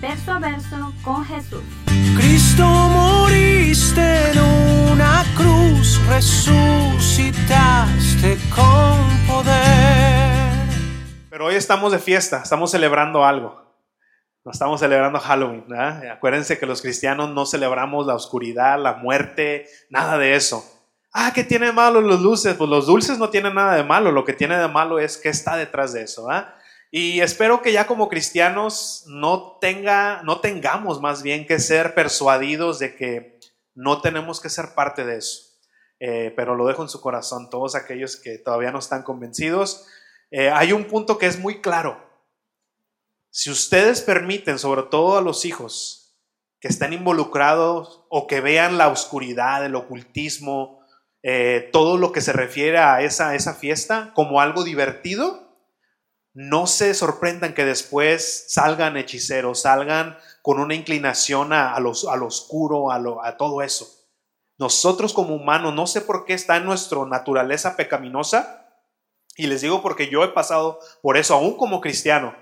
verso a verso con Jesús. Cristo moriste en una cruz, resucitaste con poder. Pero hoy estamos de fiesta, estamos celebrando algo. No estamos celebrando Halloween. ¿verdad? Acuérdense que los cristianos no celebramos la oscuridad, la muerte, nada de eso. Ah, ¿qué tiene de malo los dulces? Pues los dulces no tienen nada de malo. Lo que tiene de malo es qué está detrás de eso. ¿verdad? Y espero que ya como cristianos no, tenga, no tengamos más bien que ser persuadidos de que no tenemos que ser parte de eso. Eh, pero lo dejo en su corazón, todos aquellos que todavía no están convencidos. Eh, hay un punto que es muy claro. Si ustedes permiten, sobre todo a los hijos, que estén involucrados o que vean la oscuridad, el ocultismo, eh, todo lo que se refiere a esa, esa fiesta como algo divertido, no se sorprendan que después salgan hechiceros, salgan con una inclinación a, a, lo, a lo, oscuro, a todo eso. Nosotros como humanos, no sé por qué está en nuestra naturaleza pecaminosa, y les digo porque yo he pasado por eso, aún como cristiano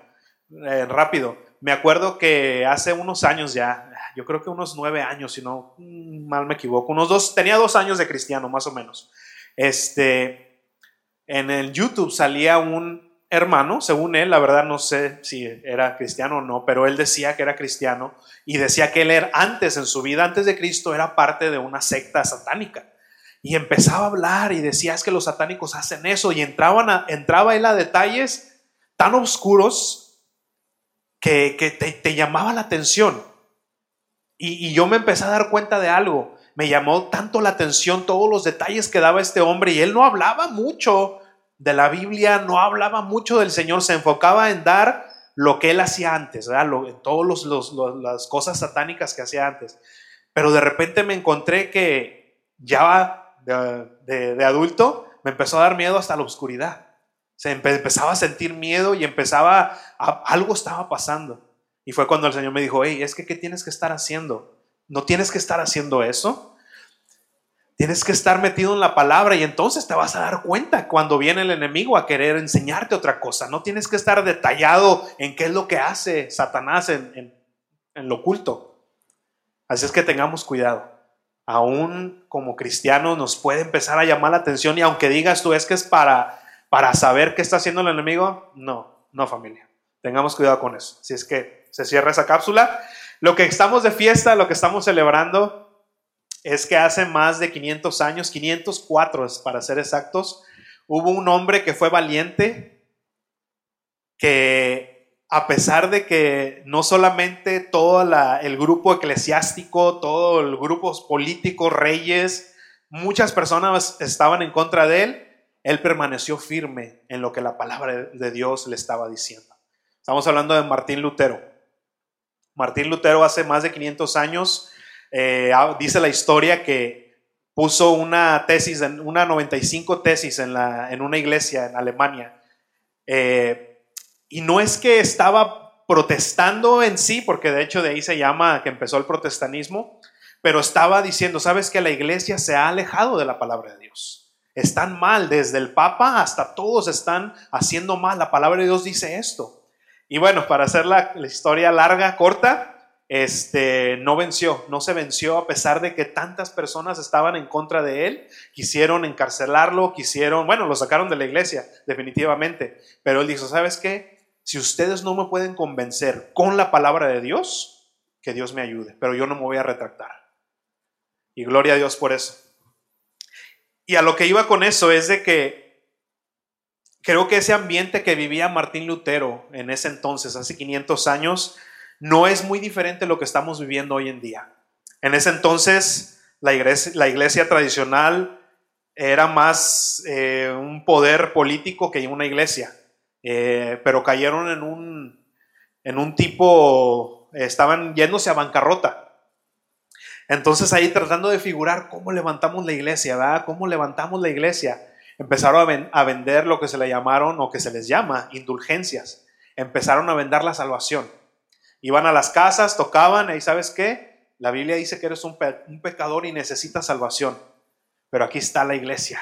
eh, rápido. Me acuerdo que hace unos años ya, yo creo que unos nueve años, si no mm, mal me equivoco, unos dos, tenía dos años de cristiano más o menos. Este, en el YouTube salía un hermano, según él, la verdad no sé si era cristiano o no, pero él decía que era cristiano y decía que él era antes en su vida, antes de Cristo, era parte de una secta satánica. Y empezaba a hablar y decía es que los satánicos hacen eso y entraban entraba él a detalles tan oscuros que, que te, te, llamaba la atención. Y, y yo me empecé a dar cuenta de algo. Me llamó tanto la atención todos los detalles que daba este hombre y él no hablaba mucho de la Biblia, no hablaba mucho del Señor, se enfocaba en dar lo que él hacía antes, ¿verdad? Lo, todas las cosas satánicas que hacía antes. Pero de repente me encontré que ya de, adulto me empezó a dar miedo hasta la oscuridad. Se empezaba a sentir miedo y empezaba, algo estaba pasando. Y fue cuando el Señor me dijo, hey, es que ¿qué tienes que estar haciendo? ¿No tienes que estar haciendo eso? Tienes que estar metido en la palabra y entonces te vas a dar cuenta cuando viene el enemigo a querer enseñarte otra cosa. No tienes que estar detallado en qué es lo que hace Satanás en, en, en lo oculto. Así es que tengamos cuidado. Aún como cristianos nos puede empezar a llamar la atención y aunque digas tú es que es para para saber qué está haciendo el enemigo, no, no familia. Tengamos cuidado con eso. Si es que se cierra esa cápsula. Lo que estamos de fiesta, lo que estamos celebrando, es que hace más de 500 años, 504 para ser exactos, hubo un hombre que fue valiente, que a pesar de que no solamente todo el grupo eclesiástico, todo el grupo político, reyes, muchas personas estaban en contra de él, él permaneció firme en lo que la palabra de Dios le estaba diciendo. Estamos hablando de Martín Lutero. Martín Lutero hace más de 500 años, eh, dice la historia que puso una tesis, una 95 tesis en, la, en una iglesia en Alemania. Eh, y no es que estaba protestando en sí, porque de hecho de ahí se llama que empezó el protestantismo, pero estaba diciendo, sabes que la iglesia se ha alejado de la palabra de Dios están mal, desde el Papa hasta todos están haciendo mal. La palabra de Dios dice esto. Y bueno, para hacer la, historia larga, corta, este, no venció, no se venció a pesar de que tantas personas estaban en contra de él, quisieron encarcelarlo, quisieron, bueno, lo sacaron de la iglesia, definitivamente, pero él dijo, ¿sabes qué? Si ustedes no me pueden convencer con la palabra de Dios, que Dios me ayude, pero yo no me voy a retractar. Y gloria a Dios por eso. Y a lo que iba con eso es de que creo que ese ambiente que vivía Martín Lutero en ese entonces, hace 500 años, no es muy diferente a lo que estamos viviendo hoy en día. En ese entonces, la iglesia, tradicional era más eh, un poder político que una iglesia, eh, pero cayeron en un, en un tipo estaban yéndose a bancarrota. Entonces ahí tratando de figurar cómo levantamos la iglesia, ¿verdad? ¿Cómo levantamos la iglesia? Empezaron a, vender lo que se le llamaron o que se les llama indulgencias. Empezaron a vender la salvación. Iban a las casas, tocaban y ¿sabes qué? La Biblia dice que eres un, pecador y necesitas salvación. Pero aquí está la iglesia.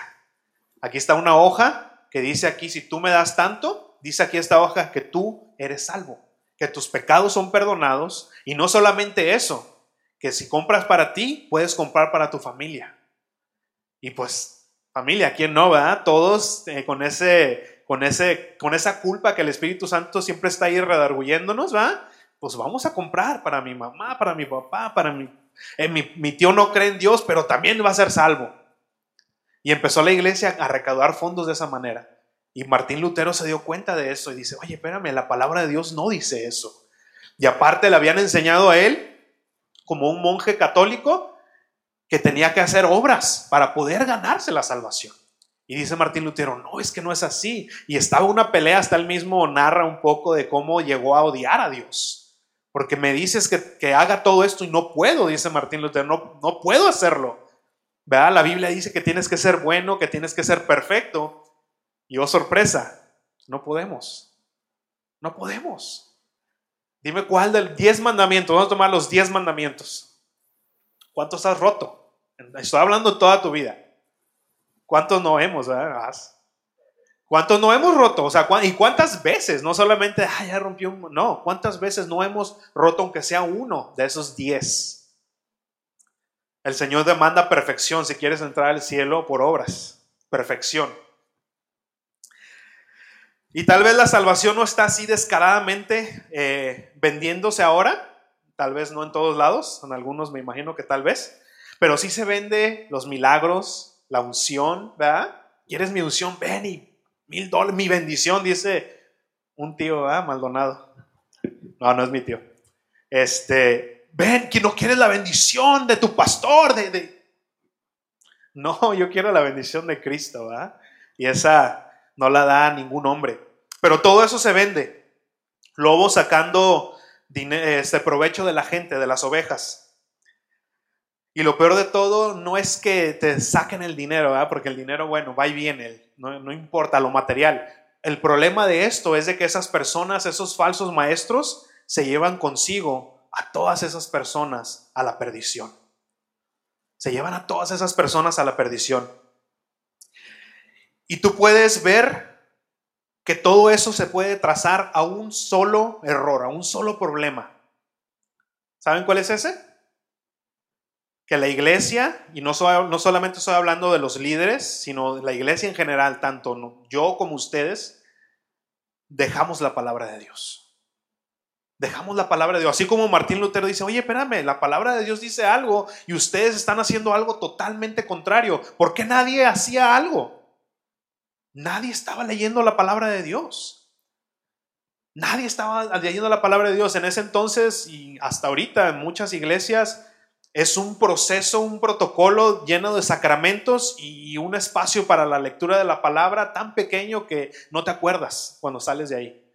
Aquí está una hoja que dice aquí, si tú me das tanto, dice aquí esta hoja que tú eres salvo, que tus pecados son perdonados y no solamente eso, que si compras para ti, puedes comprar para tu familia. Y pues, familia, ¿quién no, va? Todos eh, con, ese, con, ese, con esa culpa que el Espíritu Santo siempre está ahí redarguyéndonos, ¿va? Pues vamos a comprar para mi mamá, para mi papá, para mi... Eh, mi, mi tío no cree en Dios, pero también va a ser salvo. Y empezó la iglesia a recaudar fondos de esa manera. Y Martín Lutero se dio cuenta de eso y dice, oye, espérame, la palabra de Dios no dice eso. Y aparte le habían enseñado a él como un monje católico que tenía que hacer obras para poder ganarse la salvación. Y dice Martín Lutero, no, es que no es así. Y estaba una pelea, hasta él mismo narra un poco de cómo llegó a odiar a Dios. Porque me dices que, haga todo esto y no puedo, dice Martín Lutero, no, no puedo hacerlo. ¿Verdad? La Biblia dice que tienes que ser bueno, que tienes que ser perfecto. Y oh sorpresa, no podemos. No podemos. Dime cuál del 10 mandamientos. Vamos a tomar los 10 mandamientos. ¿Cuántos has roto? Estoy hablando toda tu vida. ¿Cuántos no hemos? ¿Cuántos no hemos roto? O sea, ¿y cuántas veces? No solamente, ah, ya rompió un... No, ¿cuántas veces no hemos roto aunque sea uno de esos 10? El Señor demanda perfección si quieres entrar al cielo por obras. Perfección. Y tal vez la salvación no está así descaradamente eh, vendiéndose ahora, tal vez no en todos lados, en algunos me imagino que tal vez, pero sí se vende los milagros, la unción, ¿verdad? ¿Quieres mi unción? Ven y mil dólares, mi bendición, dice un tío, ¿verdad? Maldonado. No, no es mi tío. Este, ven, que no quieres la bendición de tu pastor, de, de... No, yo quiero la bendición de Cristo, ¿verdad? Y esa no la da ningún hombre. Pero todo eso se vende. Lobos sacando este provecho de la gente, de las ovejas. Y lo peor de todo no es que te saquen el dinero, porque el dinero, bueno, va y viene, no, no importa lo material. El problema de esto es de que esas personas, esos falsos maestros, se llevan consigo a todas esas personas a la perdición. Se llevan a todas esas personas a la perdición. Y tú puedes ver que todo eso se puede trazar a un solo error, a un solo problema. ¿Saben cuál es ese? Que la iglesia, y no, no solamente estoy hablando de los líderes, sino de la iglesia en general, tanto yo como ustedes, dejamos la palabra de Dios. Dejamos la palabra de Dios. Así como Martín Lutero dice, oye, espérame, la palabra de Dios dice algo y ustedes están haciendo algo totalmente contrario. ¿Por qué nadie hacía algo? Nadie estaba leyendo la palabra de Dios. Nadie estaba leyendo la palabra de Dios. En ese entonces y hasta ahorita en muchas iglesias es un proceso, un protocolo lleno de sacramentos y un espacio para la lectura de la palabra tan pequeño que no te acuerdas cuando sales de ahí.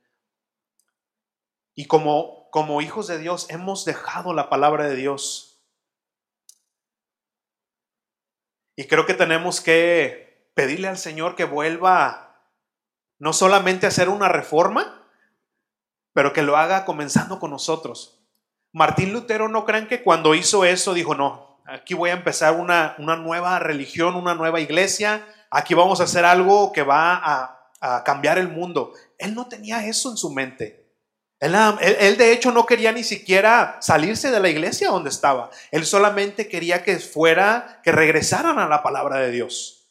Y como, como hijos de Dios hemos dejado la palabra de Dios. Y creo que tenemos que pedirle al Señor que vuelva no solamente a hacer una reforma, pero que lo haga comenzando con nosotros. Martín Lutero no creen que cuando hizo eso dijo, no, aquí voy a empezar una, una nueva religión, una nueva iglesia, aquí vamos a hacer algo que va a, cambiar el mundo. Él no tenía eso en su mente. Él, él, de hecho no quería ni siquiera salirse de la iglesia donde estaba. Él solamente quería que fuera, que regresaran a la palabra de Dios.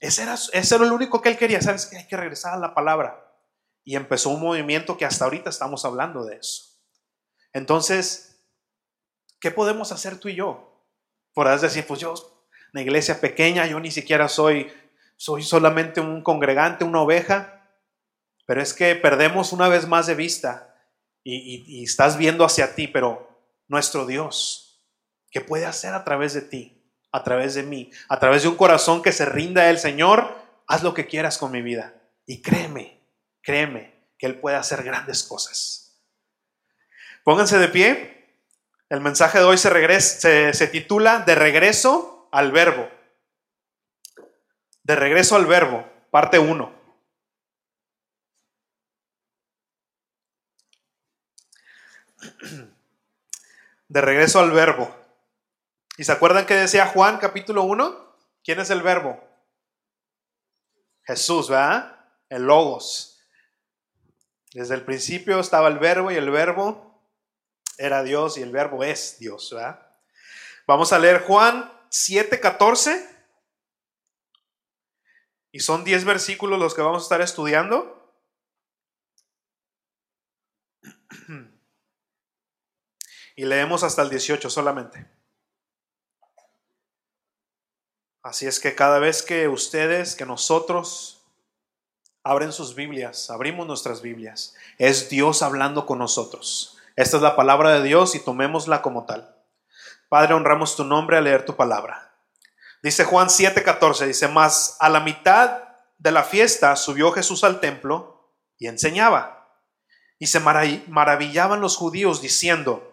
Ese era, ese era lo único que él quería. ¿Sabes que Hay que regresar a la palabra. Y empezó un movimiento que hasta ahorita estamos hablando de eso. Entonces, ¿qué podemos hacer tú y yo? Podrás decir, pues yo, una iglesia pequeña, yo ni siquiera soy, soy solamente un congregante, una oveja. Pero es que perdemos una vez más de vista y, y estás viendo hacia ti, pero nuestro Dios, ¿qué puede hacer a través de ti? a través de mí, a través de un corazón que se rinda al Señor, haz lo que quieras con mi vida. Y créeme, créeme que Él puede hacer grandes cosas. Pónganse de pie. El mensaje de hoy se, se, se titula De regreso al verbo. De regreso al verbo, parte 1. De regreso al verbo. ¿Y se acuerdan que decía Juan capítulo 1? ¿Quién es el verbo? Jesús, ¿verdad? El logos. Desde el principio estaba el verbo y el verbo era Dios y el verbo es Dios, ¿verdad? Vamos a leer Juan 7:14. Y son 10 versículos los que vamos a estar estudiando. Y leemos hasta el 18 solamente. Así es que cada vez que ustedes, que nosotros abren sus Biblias, abrimos nuestras Biblias, es Dios hablando con nosotros. Esta es la palabra de Dios y tomémosla como tal. Padre, honramos tu nombre al leer tu palabra. Dice Juan 7:14, dice, más a la mitad de la fiesta subió Jesús al templo y enseñaba. Y se maravillaban los judíos diciendo,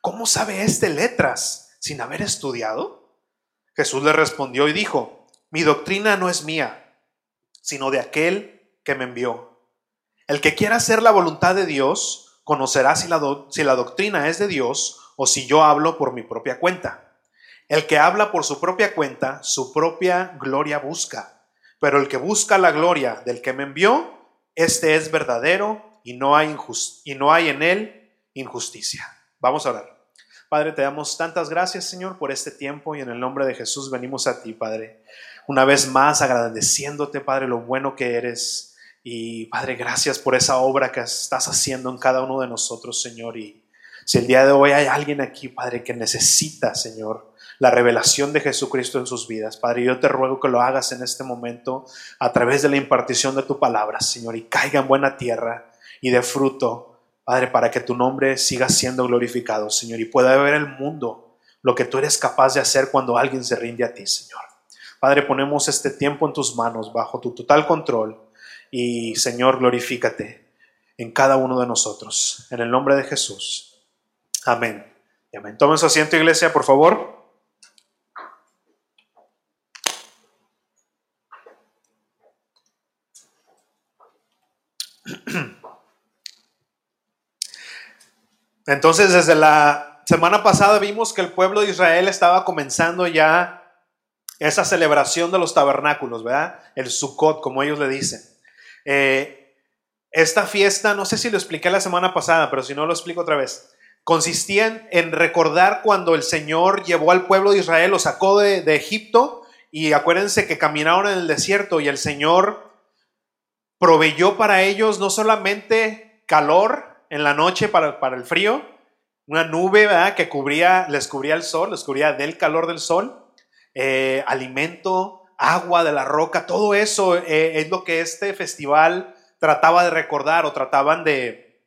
¿cómo sabe este letras sin haber estudiado? Jesús le respondió y dijo, mi doctrina no es mía, sino de aquel que me envió. El que quiera hacer la voluntad de Dios, conocerá si la, doctrina es de Dios o si yo hablo por mi propia cuenta. El que habla por su propia cuenta, su propia gloria busca. Pero el que busca la gloria del que me envió, este es verdadero y no hay, y no hay en él injusticia. Vamos a orar. Padre, te damos tantas gracias, Señor, por este tiempo y en el nombre de Jesús venimos a ti, Padre. Una vez más agradeciéndote, Padre, lo bueno que eres. Y Padre, gracias por esa obra que estás haciendo en cada uno de nosotros, Señor. Y si el día de hoy hay alguien aquí, Padre, que necesita, Señor, la revelación de Jesucristo en sus vidas, Padre, yo te ruego que lo hagas en este momento a través de la impartición de tu palabra, Señor, y caiga en buena tierra y de fruto Padre, para que tu nombre siga siendo glorificado, Señor, y pueda ver el mundo lo que tú eres capaz de hacer cuando alguien se rinde a ti, Señor. Padre, ponemos este tiempo en tus manos, bajo tu total control, y Señor, glorifícate en cada uno de nosotros. En el nombre de Jesús. Amén. Y amén. Tomen su asiento, iglesia, por favor. Entonces, desde la semana pasada vimos que el pueblo de Israel estaba comenzando ya esa celebración de los tabernáculos, ¿verdad? El Sukkot, como ellos le dicen. Eh, esta fiesta, no sé si lo expliqué la semana pasada, pero si no lo explico otra vez, consistía en, recordar cuando el Señor llevó al pueblo de Israel, lo sacó de, Egipto, y acuérdense que caminaron en el desierto y el Señor proveyó para ellos no solamente calor, en la noche para, el frío, una nube que cubría, les cubría el sol, les cubría del calor del sol, eh, alimento, agua de la roca, todo eso eh, es lo que este festival trataba de recordar o trataban de,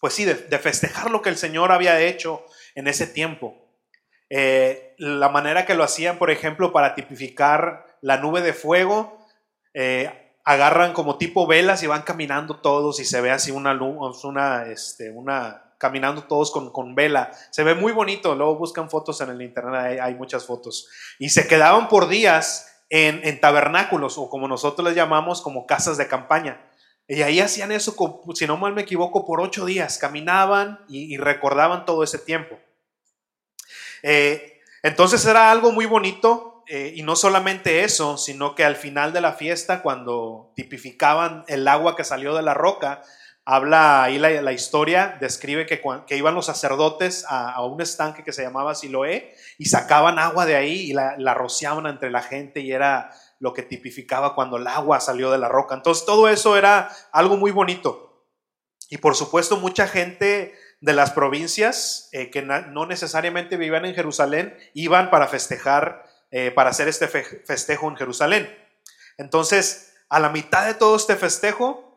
pues sí, de, festejar lo que el Señor había hecho en ese tiempo. Eh, la manera que lo hacían, por ejemplo, para tipificar la nube de fuego, agarran como tipo velas y van caminando todos y se ve así una luz, una, este, una, caminando todos con, con, vela. Se ve muy bonito, luego buscan fotos en el internet, hay, muchas fotos. Y se quedaban por días en, tabernáculos o como nosotros les llamamos como casas de campaña. Y ahí hacían eso, si no mal me equivoco, por ocho días, caminaban y, recordaban todo ese tiempo. Eh, entonces era algo muy bonito, eh, y no solamente eso, sino que al final de la fiesta, cuando tipificaban el agua que salió de la roca, habla ahí la, historia, describe que, que, iban los sacerdotes a, un estanque que se llamaba Siloé y sacaban agua de ahí y la, rociaban entre la gente y era lo que tipificaba cuando el agua salió de la roca. Entonces todo eso era algo muy bonito. Y por supuesto mucha gente de las provincias eh, que no necesariamente vivían en Jerusalén iban para festejar eh, para hacer este festejo en Jerusalén. Entonces, a la mitad de todo este festejo,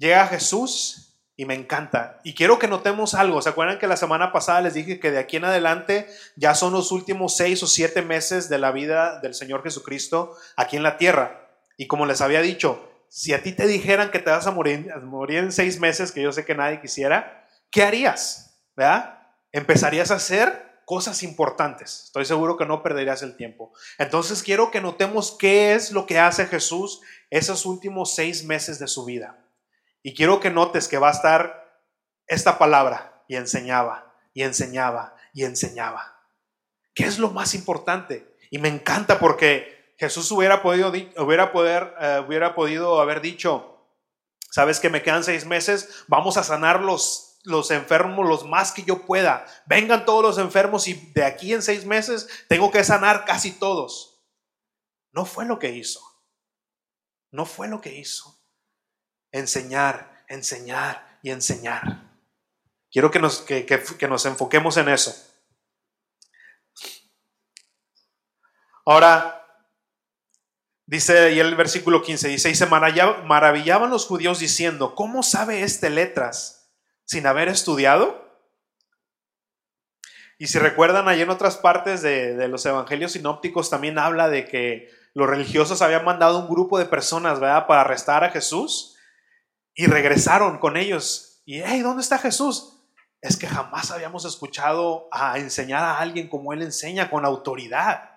llega Jesús y me encanta. Y quiero que notemos algo. ¿Se acuerdan que la semana pasada les dije que de aquí en adelante ya son los últimos seis o siete meses de la vida del Señor Jesucristo aquí en la tierra? Y como les había dicho, si a ti te dijeran que te vas a morir, morir en seis meses, que yo sé que nadie quisiera, ¿qué harías? ¿verdad? Empezarías a hacer cosas importantes. Estoy seguro que no perderías el tiempo. Entonces quiero que notemos qué es lo que hace Jesús esos últimos seis meses de su vida. Y quiero que notes que va a estar esta palabra y enseñaba, y enseñaba, y enseñaba. ¿Qué es lo más importante? Y me encanta porque Jesús hubiera podido, hubiera poder, eh, hubiera podido haber dicho, sabes que me quedan seis meses, vamos a sanar los, los enfermos los más que yo pueda. Vengan todos los enfermos y de aquí en seis meses tengo que sanar casi todos. No fue lo que hizo. No fue lo que hizo. Enseñar, enseñar y enseñar. Quiero que nos, que, que nos enfoquemos en eso. Ahora, dice ahí el versículo 15, dice, y se maravillaban los judíos diciendo, ¿cómo sabe este letras sin haber estudiado? Y si recuerdan, ahí en otras partes de, de, los evangelios sinópticos también habla de que los religiosos habían mandado un grupo de personas, ¿verdad?, para arrestar a Jesús y regresaron con ellos. Y, hey, ¿dónde está Jesús? Es que jamás habíamos escuchado a enseñar a alguien como él enseña, con autoridad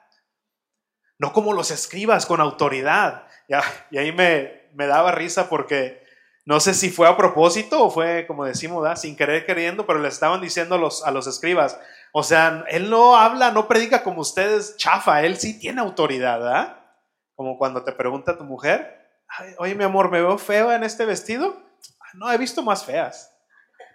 no como los escribas con autoridad. Y ahí me, me daba risa porque no sé si fue a propósito o fue, como decimos, sin querer queriendo, pero le estaban diciendo a los, a los escribas, o sea, él no habla, no predica como ustedes chafa, él sí tiene autoridad, ¿ah? Como cuando te pregunta tu mujer, oye mi amor, ¿me veo feo en este vestido? Ah, no, he visto más feas.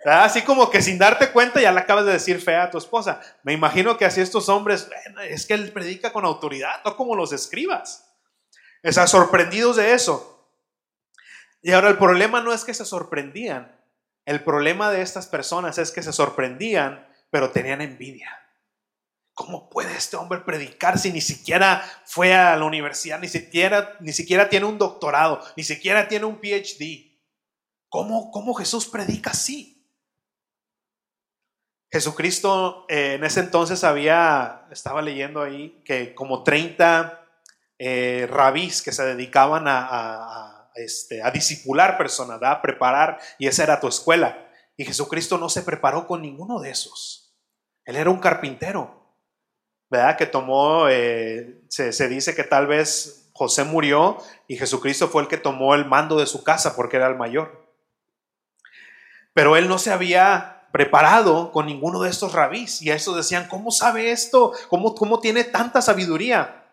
Así como que sin darte cuenta ya le acabas de decir fea a tu esposa. Me imagino que así estos hombres, es que él predica con autoridad, no como los escribas. Están sorprendidos de eso. Y ahora el problema no es que se sorprendían. El problema de estas personas es que se sorprendían, pero tenían envidia. ¿Cómo puede este hombre predicar si ni siquiera fue a la universidad, ni siquiera, ni siquiera tiene un doctorado, ni siquiera tiene un PhD? ¿Cómo, cómo Jesús predica así? Jesucristo eh, en ese entonces había, estaba leyendo ahí, que como 30 eh, rabís que se dedicaban a, este, a disipular personas, a preparar, y esa era tu escuela. Y Jesucristo no se preparó con ninguno de esos. Él era un carpintero, ¿verdad? Que tomó, eh, se, se dice que tal vez José murió y Jesucristo fue el que tomó el mando de su casa porque era el mayor. Pero él no se había preparado con ninguno de estos rabís. Y a eso decían, ¿cómo sabe esto? ¿Cómo, cómo tiene tanta sabiduría?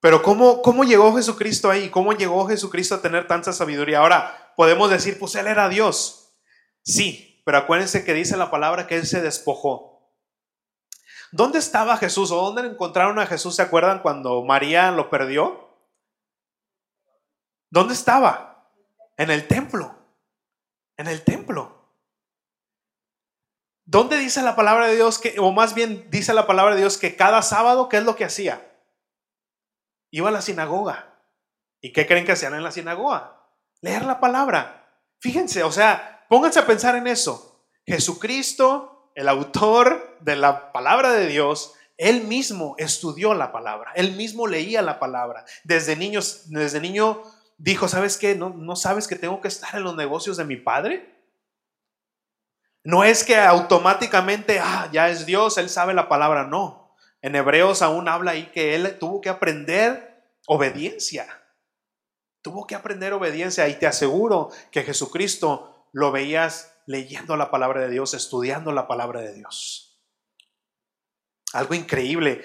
Pero ¿cómo, ¿cómo llegó Jesucristo ahí? ¿Cómo llegó Jesucristo a tener tanta sabiduría? Ahora, podemos decir, pues Él era Dios. Sí, pero acuérdense que dice la palabra que Él se despojó. ¿Dónde estaba Jesús o dónde encontraron a Jesús? ¿Se acuerdan cuando María lo perdió? ¿Dónde estaba? En el templo. En el templo. ¿Dónde dice la palabra de Dios que, o más bien dice la palabra de Dios que cada sábado, ¿qué es lo que hacía? Iba a la sinagoga. ¿Y qué creen que hacían en la sinagoga? Leer la palabra. Fíjense, o sea, pónganse a pensar en eso. Jesucristo, el autor de la palabra de Dios, él mismo estudió la palabra, él mismo leía la palabra. Desde niños, desde niño dijo, ¿sabes qué? ¿No, ¿No sabes que tengo que estar en los negocios de mi padre? No es que automáticamente, ah, ya es Dios, Él sabe la palabra, no. En Hebreos aún habla ahí que Él tuvo que aprender obediencia. Tuvo que aprender obediencia y te aseguro que Jesucristo lo veías leyendo la palabra de Dios, estudiando la palabra de Dios. Algo increíble.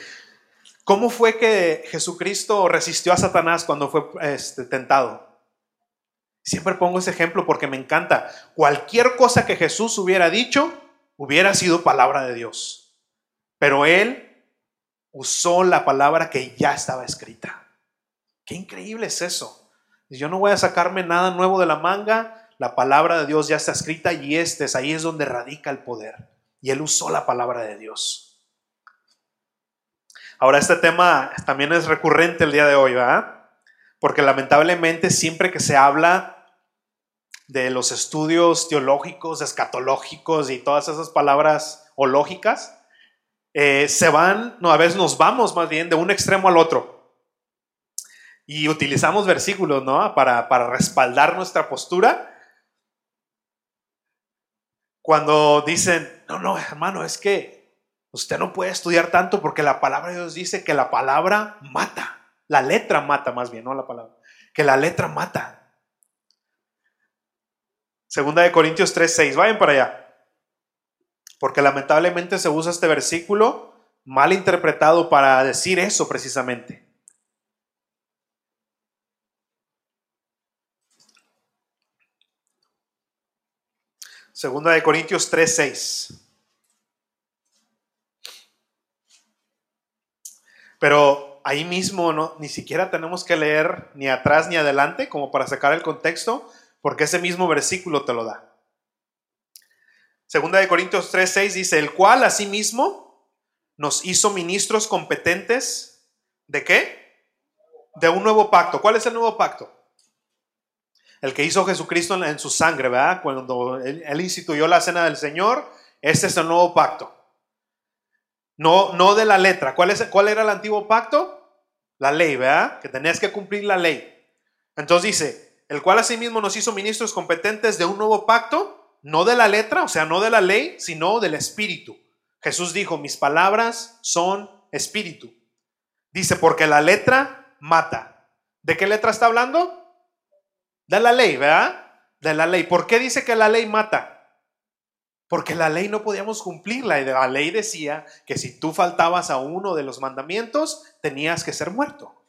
¿Cómo fue que Jesucristo resistió a Satanás cuando fue este, tentado? Siempre pongo ese ejemplo porque me encanta. Cualquier cosa que Jesús hubiera dicho hubiera sido palabra de Dios. Pero él usó la palabra que ya estaba escrita. Qué increíble es eso. Yo no voy a sacarme nada nuevo de la manga. La palabra de Dios ya está escrita y este es ahí es donde radica el poder. Y él usó la palabra de Dios. Ahora, este tema también es recurrente el día de hoy, ¿verdad? Porque lamentablemente siempre que se habla de los estudios teológicos, escatológicos y todas esas palabras o lógicas, eh, se van, no, a veces nos vamos más bien de un extremo al otro. Y utilizamos versículos, ¿no? Para, para respaldar nuestra postura. Cuando dicen, no, no, hermano, es que usted no puede estudiar tanto porque la palabra de Dios dice que la palabra mata. La letra mata más bien, no la palabra. Que la letra mata. Segunda de Corintios 3, 6. Vayan para allá. Porque lamentablemente se usa este versículo mal interpretado para decir eso precisamente. Segunda de Corintios 3, 6. Pero ahí mismo no, ni siquiera tenemos que leer ni atrás ni adelante como para sacar el contexto, porque ese mismo versículo te lo da. Segunda de Corintios 3, 6 dice, el cual asimismo nos hizo ministros competentes de qué? De un nuevo pacto. ¿Cuál es el nuevo pacto? El que hizo Jesucristo en, su sangre, ¿verdad? Cuando él, instituyó la cena del Señor, este es el nuevo pacto. No, no de la letra. ¿Cuál, es, ¿Cuál era el antiguo pacto? La ley, ¿verdad? Que tenías que cumplir la ley. Entonces dice, el cual asimismo nos hizo ministros competentes de un nuevo pacto, no de la letra, o sea, no de la ley, sino del espíritu. Jesús dijo, mis palabras son espíritu. Dice, porque la letra mata. ¿De qué letra está hablando? De la ley, ¿verdad? De la ley. ¿Por qué dice que la ley mata? Porque la ley no podíamos cumplirla la ley decía que si tú faltabas a uno de los mandamientos, tenías que ser muerto.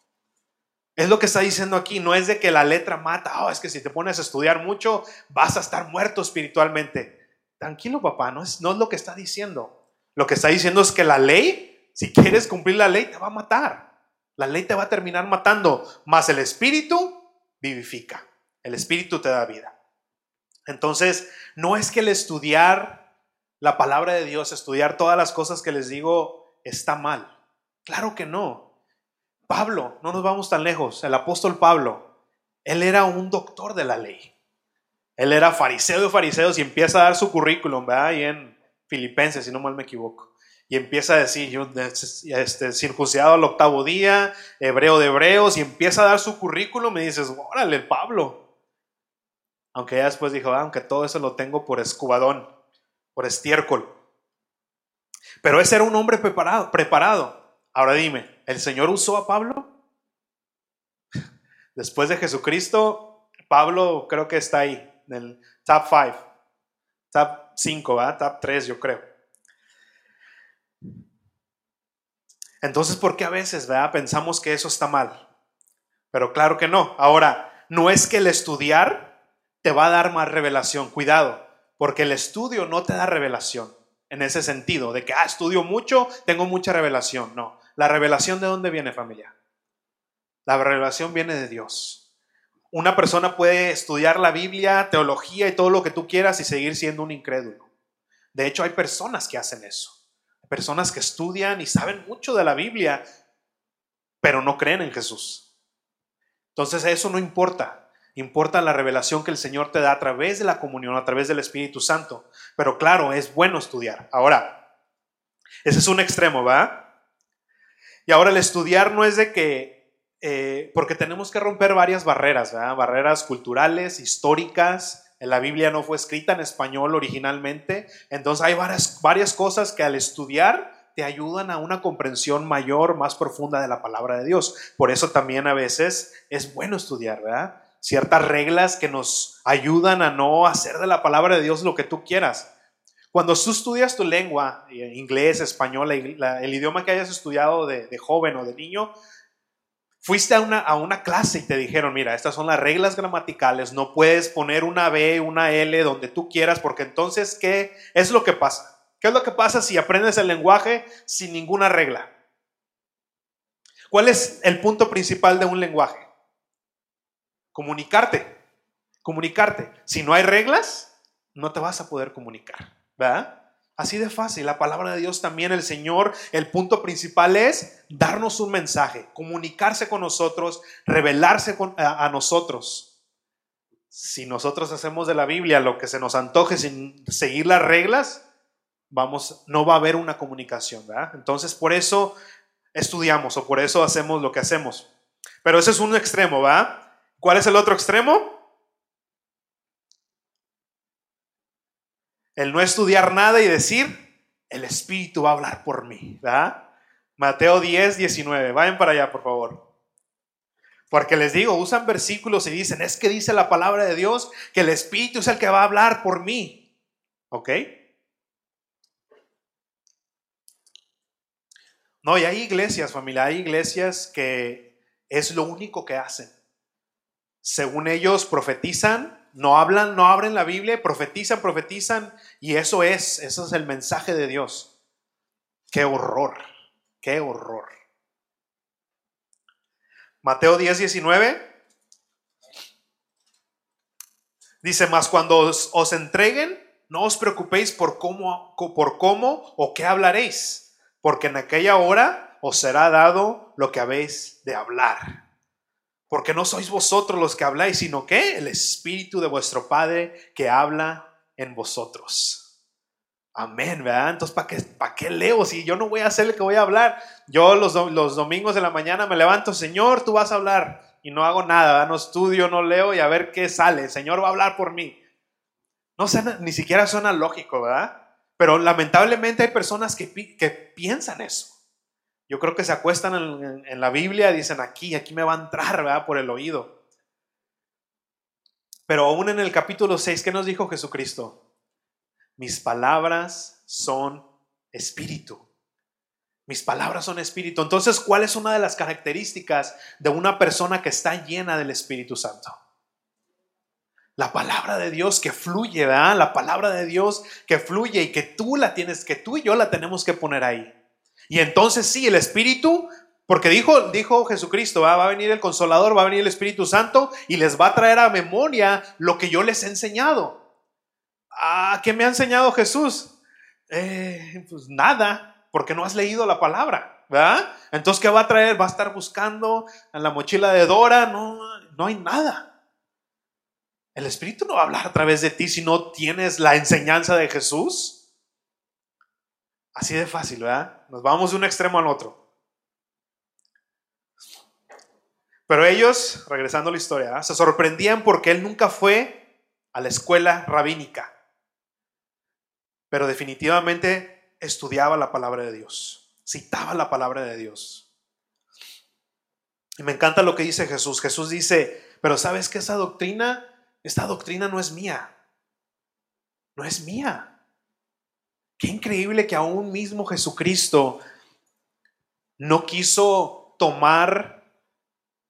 Es lo que está diciendo aquí, no es de que la letra mata, oh, es que si te pones a estudiar mucho vas a estar muerto espiritualmente. Tranquilo, papá, no es, no es lo que está diciendo. Lo que está diciendo es que la ley, si quieres cumplir la ley, te va a matar. La ley te va a terminar matando, más el espíritu vivifica. El Espíritu te da vida. Entonces, no es que el estudiar la palabra de Dios, estudiar todas las cosas que les digo, está mal. Claro que no. Pablo, no nos vamos tan lejos, el apóstol Pablo, él era un doctor de la ley. Él era fariseo de fariseos y empieza a dar su currículum, ¿verdad? Ahí en Filipenses, si no mal me equivoco y empieza a decir, yo este, circuncidado al octavo día, hebreo de hebreos, y empieza a dar su currículum, me dices, órale, Pablo, aunque ya después dijo, ah, aunque todo eso lo tengo por escubadón, por estiércol. Pero ese era un hombre preparado, preparado. Ahora dime, ¿el Señor usó a Pablo? Después de Jesucristo, Pablo creo que está ahí, en el top 5, top 5, ¿verdad? Top 3 yo creo. Entonces, ¿por qué a veces ¿verdad? pensamos que eso está mal? Pero claro que no. Ahora, no es que el estudiar te va a dar más revelación. Cuidado, porque el estudio no te da revelación en ese sentido, de que, ah, estudio mucho, tengo mucha revelación. No, la revelación de dónde viene familia. La revelación viene de Dios. Una persona puede estudiar la Biblia, teología y todo lo que tú quieras y seguir siendo un incrédulo. De hecho, hay personas que hacen eso. Personas que estudian y saben mucho de la Biblia, pero no creen en Jesús. Entonces eso no importa. Importa la revelación que el Señor te da a través de la comunión, a través del Espíritu Santo. Pero claro, es bueno estudiar. Ahora, ese es un extremo, ¿va? Y ahora el estudiar no es de que, eh, porque tenemos que romper varias barreras, ¿verdad? Barreras culturales, históricas. La Biblia no fue escrita en español originalmente. Entonces hay varias, varias cosas que al estudiar te ayudan a una comprensión mayor, más profunda de la palabra de Dios. Por eso también a veces es bueno estudiar, ¿verdad? Ciertas reglas que nos ayudan a no hacer de la palabra de Dios lo que tú quieras. Cuando tú estudias tu lengua, eh, inglés, español, el idioma que hayas estudiado de, joven o de niño, fuiste a una, a una clase y te dijeron, mira, estas son las reglas gramaticales, no puedes poner una B, una L donde tú quieras, porque entonces, ¿qué es lo que pasa? ¿Qué es lo que pasa si aprendes el lenguaje sin ninguna regla? ¿Cuál es el punto principal de un lenguaje? Comunicarte, comunicarte. Si no hay reglas, no te vas a poder comunicar, ¿verdad? Así de fácil, la palabra de Dios también, el Señor, el punto principal es darnos un mensaje, comunicarse con nosotros, revelarse a, nosotros. Si nosotros hacemos de la Biblia lo que se nos antoje sin seguir las reglas, vamos, no va a haber una comunicación, ¿verdad? Entonces, por eso estudiamos o por eso hacemos lo que hacemos. Pero ese es un extremo, ¿va? ¿Cuál es el otro extremo? El no estudiar nada y decir, el Espíritu va a hablar por mí. ¿verdad? Mateo 10, 19. Vayan para allá, por favor. Porque les digo, usan versículos y dicen, es que dice la palabra de Dios que el Espíritu es el que va a hablar por mí. ¿Ok? No, y hay iglesias, familia, hay iglesias que es lo único que hacen. Según ellos profetizan, no hablan, no abren la Biblia, profetizan, profetizan, y eso es, eso es el mensaje de Dios. Qué horror, qué horror. Mateo 10, 19. Dice, más cuando os, os, entreguen, no os preocupéis por cómo, por cómo o qué hablaréis porque en aquella hora os será dado lo que habéis de hablar. Porque no sois vosotros los que habláis, sino que el Espíritu de vuestro Padre que habla en vosotros. Amén, ¿verdad? Entonces, ¿para qué, ¿para qué leo si yo no voy a hacer el que voy a hablar? Yo los, los domingos de la mañana me levanto, Señor, tú vas a hablar. Y no hago nada, no estudio, no leo y a ver qué sale. El Señor va a hablar por mí. No suena, ni siquiera suena lógico, ¿verdad? Pero lamentablemente hay personas que, que piensan eso. Yo creo que se acuestan en, la Biblia y dicen aquí, aquí me va a entrar, ¿verdad? Por el oído. Pero aún en el capítulo 6, ¿qué nos dijo Jesucristo? Mis palabras son espíritu. Mis palabras son espíritu. Entonces, ¿cuál es una de las características de una persona que está llena del Espíritu Santo? La palabra de Dios que fluye, ¿verdad? La palabra de Dios que fluye y que tú la tienes, que tú y yo la tenemos que poner ahí. Y entonces sí, el Espíritu, porque dijo, dijo Jesucristo, va a venir el Consolador, va a venir el Espíritu Santo y les va a traer a memoria lo que yo les he enseñado. Ah, ¿qué me ha enseñado Jesús? Eh, pues nada, porque no has leído la palabra, ¿verdad? Entonces, ¿qué va a traer? ¿Va a estar buscando en la mochila de Dora? No, no hay nada. El Espíritu no va a hablar a través de ti si no tienes la enseñanza de Jesús. Así de fácil, ¿verdad? Nos vamos de un extremo al otro. Pero ellos, regresando a la historia, se sorprendían porque él nunca fue a la escuela rabínica. Pero definitivamente estudiaba la palabra de Dios, citaba la palabra de Dios. Y me encanta lo que dice Jesús. Jesús dice, pero ¿sabes que esa doctrina esta doctrina no es mía. No es mía. Qué increíble que aún mismo Jesucristo no quiso tomar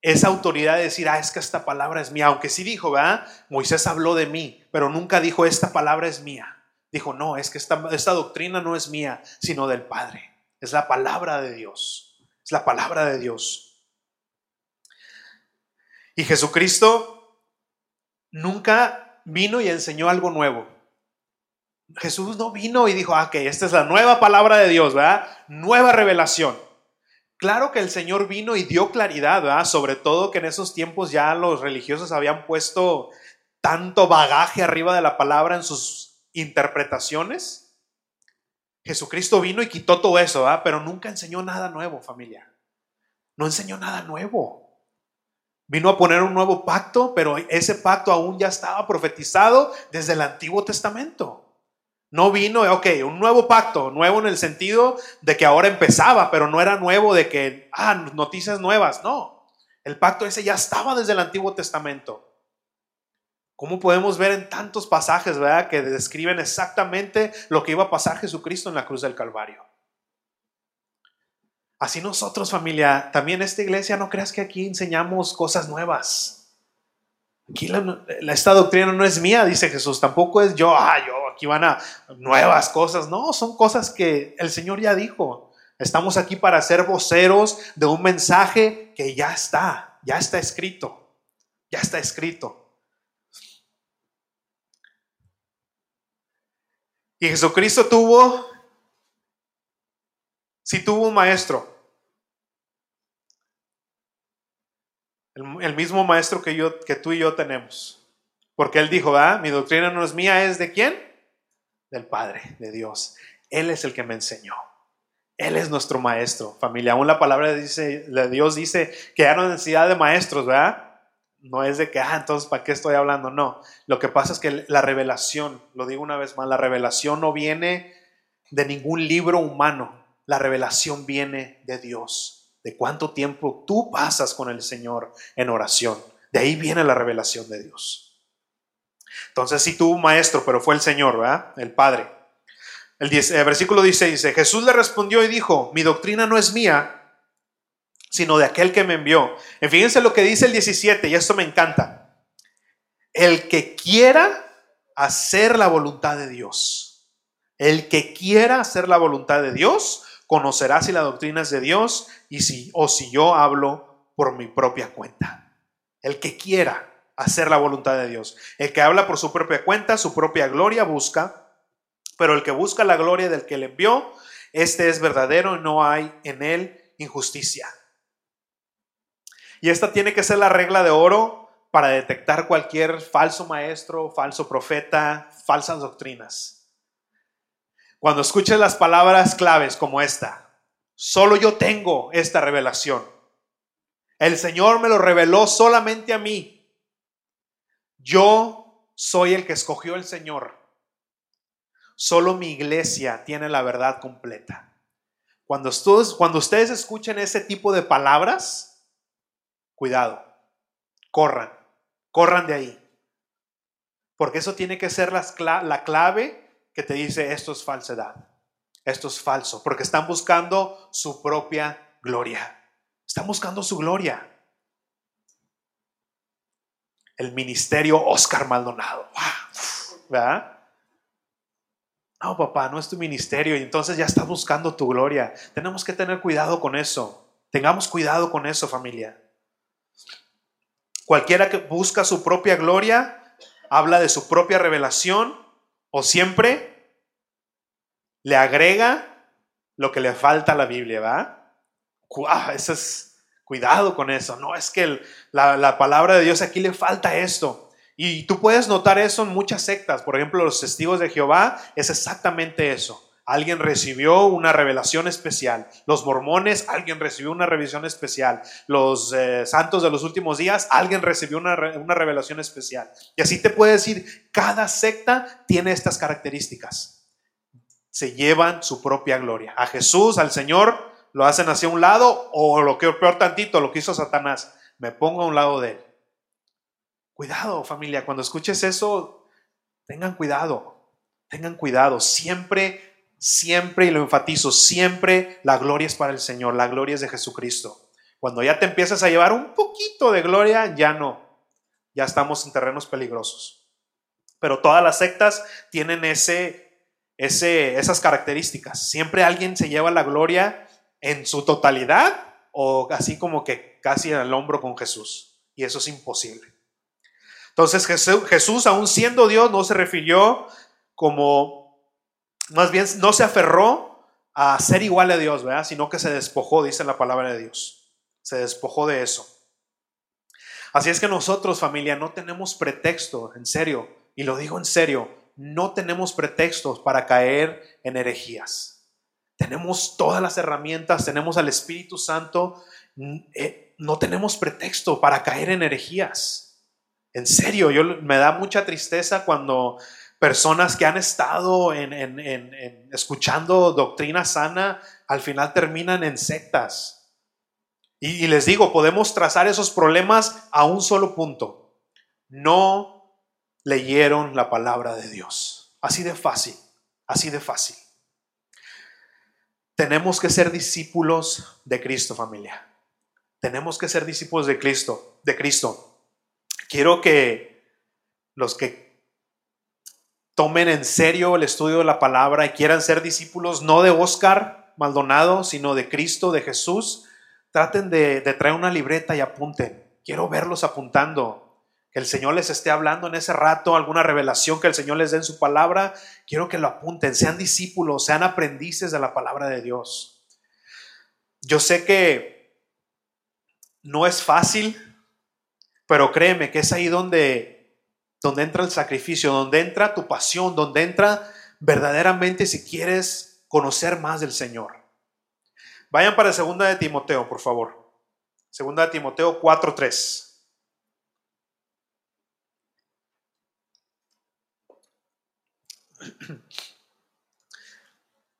esa autoridad de decir, ah, es que esta palabra es mía. Aunque sí dijo, ¿verdad? Moisés habló de mí, pero nunca dijo, esta palabra es mía. Dijo, no, es que esta, esta doctrina no es mía, sino del Padre. Es la palabra de Dios. Es la palabra de Dios. Y Jesucristo nunca vino y enseñó algo nuevo. Jesús no vino y dijo, ah, ok, esta es la nueva palabra de Dios, ¿verdad? Nueva revelación. Claro que el Señor vino y dio claridad, ¿verdad? Sobre todo que en esos tiempos ya los religiosos habían puesto tanto bagaje arriba de la palabra en sus interpretaciones. Jesucristo vino y quitó todo eso, ¿verdad? Pero nunca enseñó nada nuevo, familia. No enseñó nada nuevo. Vino a poner un nuevo pacto, pero ese pacto aún ya estaba profetizado desde el Antiguo Testamento. No vino, ok, un nuevo pacto, nuevo en el sentido de que ahora empezaba, pero no era nuevo de que, ah, noticias nuevas, no. El pacto ese ya estaba desde el Antiguo Testamento. ¿Cómo podemos ver en tantos pasajes, verdad, que describen exactamente lo que iba a pasar Jesucristo en la cruz del Calvario? Así nosotros, familia, también esta iglesia, no creas que aquí enseñamos cosas nuevas. Aquí la, esta doctrina no es mía, dice Jesús, tampoco es yo, ah, yo, aquí van a nuevas cosas. No, son cosas que el Señor ya dijo. Estamos aquí para ser voceros de un mensaje que ya está, ya está escrito, ya está escrito. Y Jesucristo tuvo, si tuvo un maestro, El, mismo maestro que, yo, que tú y yo tenemos. Porque él dijo, ah, mi doctrina no es mía, es de quién? Del Padre, de Dios. Él es el que me enseñó. Él es nuestro maestro, familia. Aún la palabra dice, Dios dice que hay necesidad de maestros, ¿verdad? No es de que, ah, entonces, ¿para qué estoy hablando? No. Lo que pasa es que la revelación, lo digo una vez más, la revelación no viene de ningún libro humano. La revelación viene de Dios. De cuánto tiempo tú pasas con el Señor en oración. De ahí viene la revelación de Dios. Entonces, si tú, maestro, pero fue el Señor, ¿verdad? El Padre. El, el versículo dice, dice, Jesús le respondió y dijo, mi doctrina no es mía, sino de aquel que me envió. En fíjense lo que dice el 17, y esto me encanta. El que quiera hacer la voluntad de Dios, el que quiera hacer la voluntad de Dios, conocerá si la doctrina es de Dios y si, o si yo hablo por mi propia cuenta. El que quiera hacer la voluntad de Dios. El que habla por su propia cuenta, su propia gloria busca, pero el que busca la gloria del que le envió, este es verdadero y no hay en él injusticia. Y esta tiene que ser la regla de oro para detectar cualquier falso maestro, falso profeta, falsas doctrinas. Cuando escuches las palabras claves como esta, solo yo tengo esta revelación. El Señor me lo reveló solamente a mí. Yo soy el que escogió el Señor. Solo mi iglesia tiene la verdad completa. Cuando ustedes, cuando ustedes escuchen ese tipo de palabras, cuidado, corran, corran de ahí. Porque eso tiene que ser la clave que te dice esto es falsedad, esto es falso, porque están buscando su propia gloria, están buscando su gloria. El ministerio Oscar Maldonado, ¿verdad? No, papá, no es tu ministerio y entonces ya estás buscando tu gloria. Tenemos que tener cuidado con eso. Tengamos cuidado con eso, familia. Cualquiera que busca su propia gloria, habla de su propia revelación o siempre le agrega lo que le falta a la Biblia, ¿va? Eso es, cuidado con eso. No, es que la, la palabra de Dios aquí le falta esto. Y tú puedes notar eso en muchas sectas. Por ejemplo, los testigos de Jehová es exactamente eso. Alguien recibió una revelación especial. Los mormones, alguien recibió una revelación especial. Los eh, santos de los últimos días, alguien recibió una, una revelación especial. Y así te puede decir, cada secta tiene estas características. Se llevan su propia gloria. A Jesús, al Señor, lo hacen hacia un lado o lo que peor tantito, lo que hizo Satanás. Me pongo a un lado de él. Cuidado familia, cuando escuches eso, tengan cuidado, tengan cuidado. Siempre Siempre, y lo enfatizo, siempre la gloria es para el Señor, la gloria es de Jesucristo. Cuando ya te empiezas a llevar un poquito de gloria, ya no, ya estamos en terrenos peligrosos. Pero todas las sectas tienen ese, ese, esas características. Siempre alguien se lleva la gloria en su totalidad o así como que casi al hombro con Jesús. Y eso es imposible. Entonces Jesús, Jesús, aún siendo Dios, no se refirió como más bien no se aferró a ser igual a Dios, ¿verdad? Sino que se despojó, dice la palabra de Dios. Se despojó de eso. Así es que nosotros, familia, no tenemos pretexto, en serio, y lo digo en serio, no tenemos pretextos para caer en herejías. Tenemos todas las herramientas, tenemos al Espíritu Santo, eh, no tenemos pretexto para caer en herejías. En serio, yo me da mucha tristeza cuando personas que han estado escuchando doctrina sana, al final terminan en sectas. Y, y les digo, podemos trazar esos problemas a un solo punto. No leyeron la palabra de Dios. Así de fácil, así de fácil. Tenemos que ser discípulos de Cristo, familia. Tenemos que ser discípulos de Cristo, de Cristo. Quiero que los que tomen en serio el estudio de la palabra y quieran ser discípulos no de Oscar Maldonado, sino de Cristo, de Jesús, traten de, traer una libreta y apunten. Quiero verlos apuntando. Que el Señor les esté hablando en ese rato, alguna revelación que el Señor les dé en su palabra. Quiero que lo apunten, sean discípulos, sean aprendices de la palabra de Dios. Yo sé que no es fácil, pero créeme que es ahí donde donde entra el sacrificio, donde entra tu pasión, donde entra verdaderamente si quieres conocer más del Señor. Vayan para segunda de Timoteo, por favor. Segunda de Timoteo 4:3.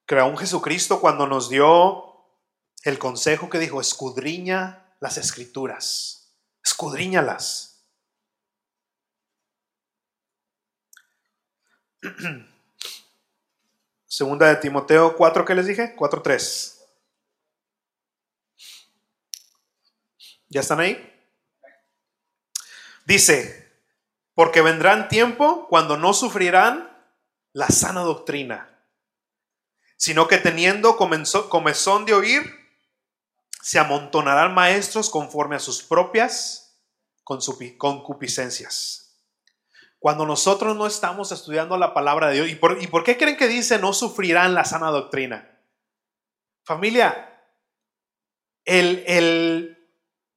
Que aún Jesucristo cuando nos dio el consejo que dijo, escudriña las escrituras, escudriñalas Segunda de Timoteo 4, ¿qué les dije? 4.3. ¿Ya están ahí? Dice, porque vendrán tiempo cuando no sufrirán la sana doctrina, sino que teniendo comezón de oír, se amontonarán maestros conforme a sus propias concupiscencias. Cuando nosotros no estamos estudiando la palabra de Dios, ¿y por, ¿y por qué creen que dice no sufrirán la sana doctrina? Familia, el, el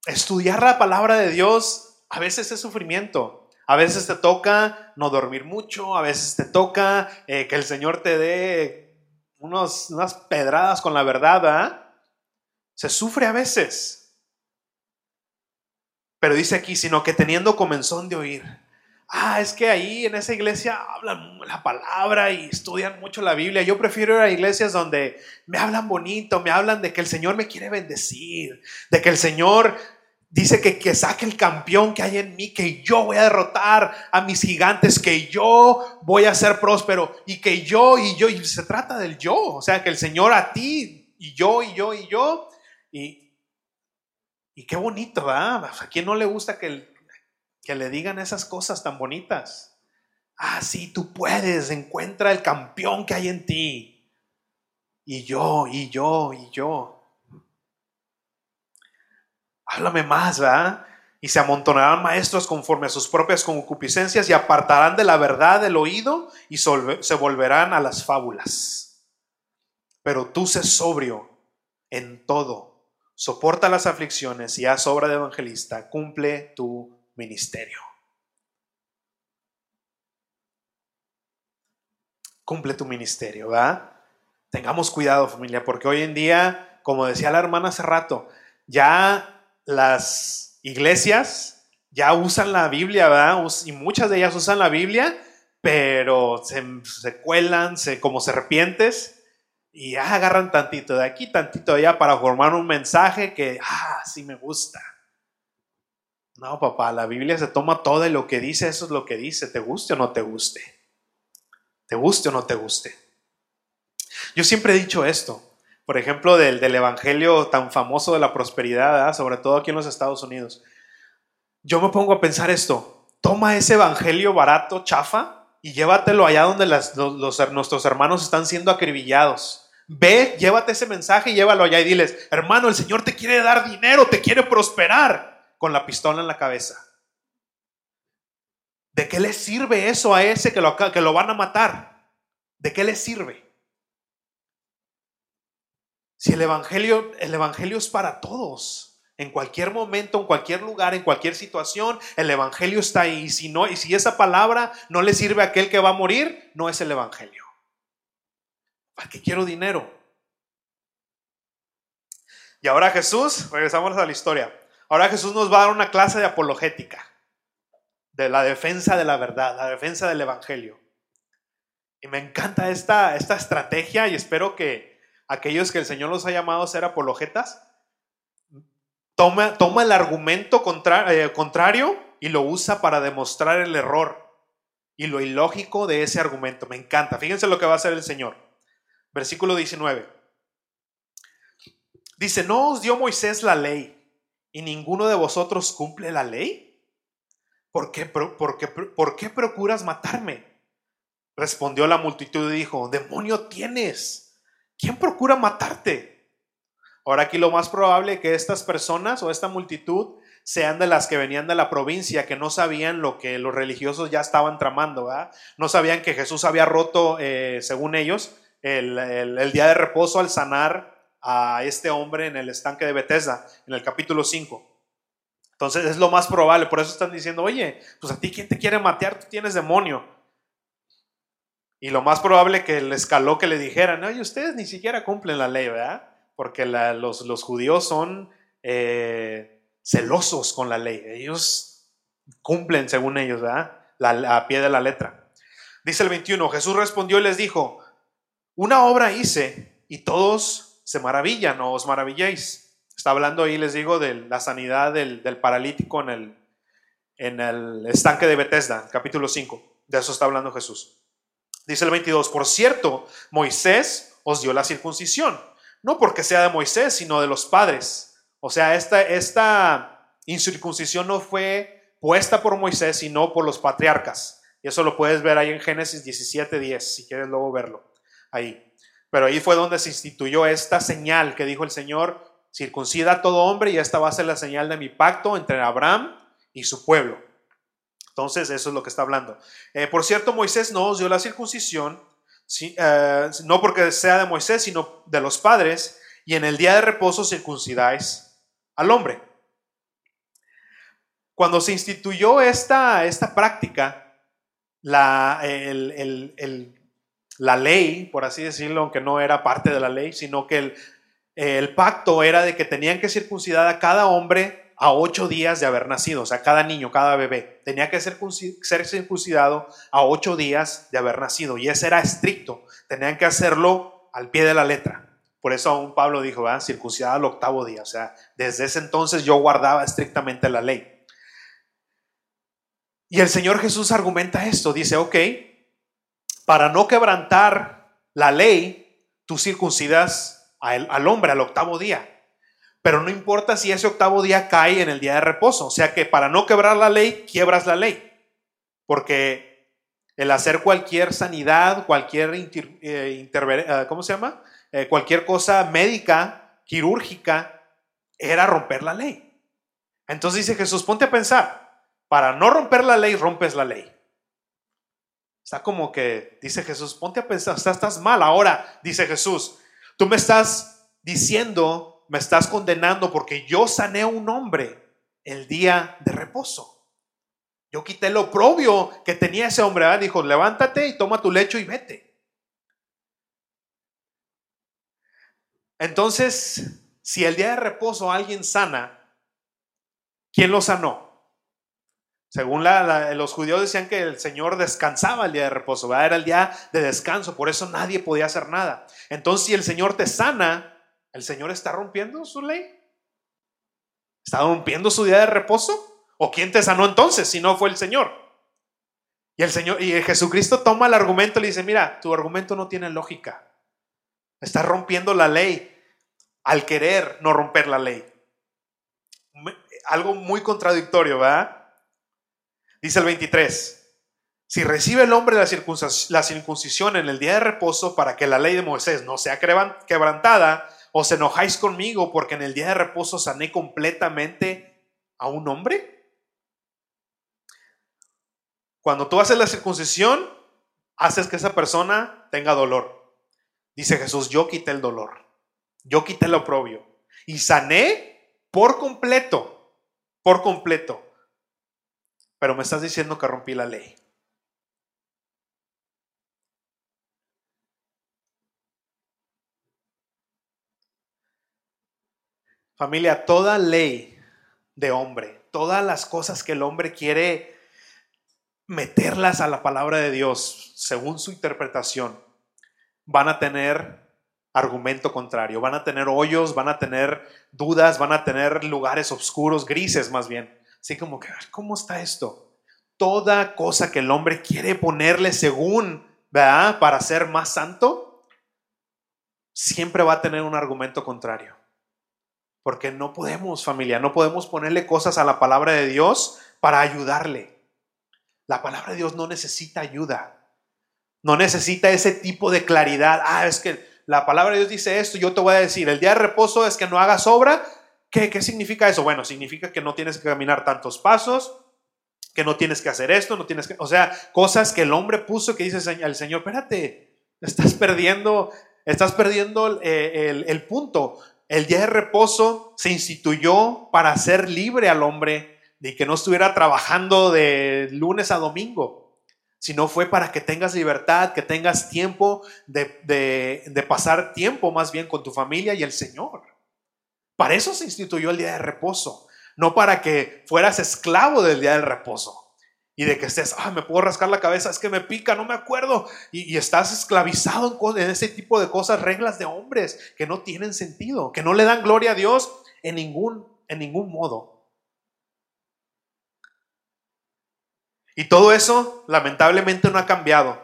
estudiar la palabra de Dios a veces es sufrimiento. A veces te toca no dormir mucho, a veces te toca eh, que el Señor te dé unos, unas pedradas con la verdad. Se sufre a veces. Pero dice aquí, sino que teniendo comenzón de oír. Ah, es que ahí en esa iglesia hablan la palabra y estudian mucho la Biblia. Yo prefiero ir a iglesias donde me hablan bonito, me hablan de que el Señor me quiere bendecir, de que el Señor Dice que, que saque el campeón que hay en mí, que yo voy a derrotar a mis gigantes, que yo voy a ser próspero y que yo y yo, y se trata del yo, o sea, que el Señor a ti y yo y yo y yo, y, y qué bonito, ¿verdad? ¿A quién no le gusta que, que le digan esas cosas tan bonitas? Ah, sí, tú puedes, encuentra el campeón que hay en ti. Y yo, y yo, y yo háblame más, ¿verdad? Y se amontonarán maestros conforme a sus propias concupiscencias y apartarán de la verdad el oído y se volverán a las fábulas. Pero tú sé sobrio en todo, soporta las aflicciones y haz obra de evangelista, cumple tu ministerio. Cumple tu ministerio, ¿verdad? Tengamos cuidado familia, porque hoy en día, como decía la hermana hace rato, ya las iglesias ya usan la Biblia. Y muchas de ellas usan la Biblia, pero se, cuelan se, como serpientes y agarran tantito de aquí, tantito de allá para formar un mensaje que, ah, sí me gusta. No, papá, la Biblia se toma todo y lo que dice, eso es lo que dice, te guste o no te guste. Te guste o no te guste. Yo siempre he dicho esto por ejemplo, del, del evangelio tan famoso de la prosperidad, sobre todo aquí en los Estados Unidos. Yo me pongo a pensar esto, toma ese evangelio barato, chafa, y llévatelo allá donde las, nuestros hermanos están siendo acribillados. Ve, llévate ese mensaje y llévalo allá y diles, hermano, el Señor te quiere dar dinero, te quiere prosperar, con la pistola en la cabeza. ¿De qué le sirve eso a ese que lo, que lo van a matar? ¿De qué le sirve? Si el evangelio, el evangelio es para todos. En cualquier momento, en cualquier lugar, en cualquier situación, el evangelio está ahí. Y si no, y si esa palabra no le sirve a aquel que va a morir, no es el evangelio. ¿Para qué quiero dinero? Y ahora Jesús, regresamos a la historia. Ahora Jesús nos va a dar una clase de apologética, de la defensa de la verdad, la defensa del evangelio. Y me encanta esta, esta estrategia y espero que, aquellos que el Señor los ha llamado a ser apologetas, toma, toma el argumento eh, contrario y lo usa para demostrar el error y lo ilógico de ese argumento. Me encanta. Fíjense lo que va a hacer el Señor. Versículo 19. Dice, ¿no os dio Moisés la ley y ninguno de vosotros cumple la ley? ¿Por qué, por qué, por qué procuras matarme? Respondió la multitud y dijo, demonio tienes. ¿quién procura matarte? Ahora aquí lo más probable es que estas personas o esta multitud sean de las que venían de la provincia, que no sabían lo que los religiosos ya estaban tramando, ¿verdad? No sabían que Jesús había roto, eh, según ellos, el, día de reposo al sanar a este hombre en el estanque de Bethesda, en el capítulo 5. Entonces es lo más probable, por eso están diciendo, oye, pues a ti quién te quiere matar, tú tienes demonio. Y lo más probable que les caló que le dijeran, oye, ustedes ni siquiera cumplen la ley, ¿verdad? Porque los, los, judíos son eh, celosos con la ley. Ellos cumplen según ellos, ¿verdad? La, a pie de la letra. Dice el 21, Jesús respondió y les dijo, una obra hice y todos se maravillan o os maravilléis. Está hablando ahí, les digo, de la sanidad del, del paralítico en el, en el estanque de Bethesda, capítulo 5. De eso está hablando Jesús. Dice el 22, por cierto, Moisés os dio la circuncisión, no porque sea de Moisés, sino de los padres. O sea, esta, esta incircuncisión no fue puesta por Moisés, sino por los patriarcas. Y eso lo puedes ver ahí en Génesis 17, 10, si quieres luego verlo. Ahí. Pero ahí fue donde se instituyó esta señal que dijo el Señor, circuncida a todo hombre y esta va a ser la señal de mi pacto entre Abraham y su pueblo. Entonces, eso es lo que está hablando. Eh, por cierto, Moisés no os dio la circuncisión, eh, no porque sea de Moisés, sino de los padres, y en el día de reposo circuncidáis al hombre. Cuando se instituyó esta, esta práctica, la, la ley, por así decirlo, aunque no era parte de la ley, sino que el, el pacto era de que tenían que circuncidar a cada hombre a ocho días de haber nacido, o sea, cada niño, cada bebé, tenía que ser, circuncidado a ocho días de haber nacido, y ese era estricto, tenían que hacerlo al pie de la letra. Por eso aún Pablo dijo, ¿verdad? circuncidado al octavo día, o sea, desde ese entonces yo guardaba estrictamente la ley. Y el Señor Jesús argumenta esto, dice, ok, para no quebrantar la ley, tú circuncidas al hombre al octavo día. Pero no importa si ese octavo día cae en el día de reposo. O sea que para no quebrar la ley, quiebras la ley. Porque el hacer cualquier sanidad, cualquier eh, eh, ¿cómo se llama? Eh, cualquier cosa médica, quirúrgica, era romper la ley. Entonces dice Jesús, ponte a pensar, para no romper la ley, rompes la ley. Está como que, dice Jesús, ponte a pensar, estás, estás mal. Ahora, dice Jesús, tú me estás diciendo me estás condenando porque yo sané a un hombre el día de reposo. Yo quité lo propio que tenía ese hombre. Dijo, levántate y toma tu lecho y vete. Entonces, si el día de reposo alguien sana, ¿quién lo sanó? Según los judíos decían que el Señor descansaba el día de reposo, era el día de descanso, por eso nadie podía hacer nada. Entonces, si el Señor te sana, ¿El Señor está rompiendo su ley? ¿Está rompiendo su día de reposo? ¿O quién te sanó entonces si no fue el Señor? Y el Señor y Jesucristo toma el argumento y le dice, "Mira, tu argumento no tiene lógica. Estás rompiendo la ley al querer no romper la ley." Algo muy contradictorio, ¿verdad? Dice el 23, si recibe el hombre la circuncisión en el día de reposo para que la ley de Moisés no sea quebrantada, ¿Os enojáis conmigo porque en el día de reposo sané completamente a un hombre? Cuando tú haces la circuncisión, haces que esa persona tenga dolor. Dice Jesús, yo quité el dolor, yo quité el oprobio y sané por completo, por completo. Pero me estás diciendo que rompí la ley. Familia, toda ley de hombre, todas las cosas que el hombre quiere meterlas a la palabra de Dios según su interpretación, van a tener argumento contrario, van a tener hoyos, van a tener dudas, van a tener lugares oscuros, grises más bien. Así como que, ¿cómo está esto? Toda cosa que el hombre quiere ponerle según, ¿verdad? Para ser más santo, siempre va a tener un argumento contrario. Porque no podemos, familia, no podemos ponerle cosas a la palabra de Dios para ayudarle. La palabra de Dios no necesita ayuda. No necesita ese tipo de claridad. Ah, es que la palabra de Dios dice esto, yo te voy a decir, el día de reposo es que no hagas obra. ¿Qué, qué significa eso? Bueno, significa que no tienes que caminar tantos pasos, que no tienes que hacer esto, no tienes que, o sea, cosas que el hombre puso que dice al Señor, espérate, estás perdiendo, estás perdiendo eh, el, el punto. El día de reposo se instituyó para hacer libre al hombre de que no estuviera trabajando de lunes a domingo, sino fue para que tengas libertad, que tengas tiempo de, de pasar tiempo más bien con tu familia y el Señor. Para eso se instituyó el día de reposo, no para que fueras esclavo del día del reposo. Y de que estés, ah, me puedo rascar la cabeza, es que me pica, no me acuerdo. Y, estás esclavizado en, en ese tipo de cosas, reglas de hombres que no tienen sentido, que no le dan gloria a Dios en ningún, en ningún modo. Y todo eso lamentablemente no ha cambiado,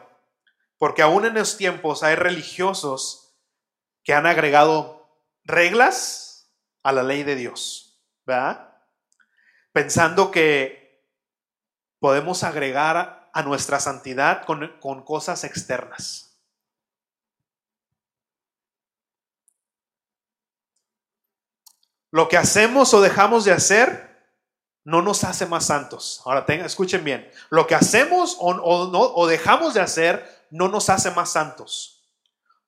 porque aún en los tiempos hay religiosos que han agregado reglas a la ley de Dios, ¿verdad? Pensando que podemos agregar a nuestra santidad con, con cosas externas. Lo que hacemos o dejamos de hacer no nos hace más santos. Ahora escuchen bien. Lo que hacemos o, o no, o dejamos de hacer no nos hace más santos.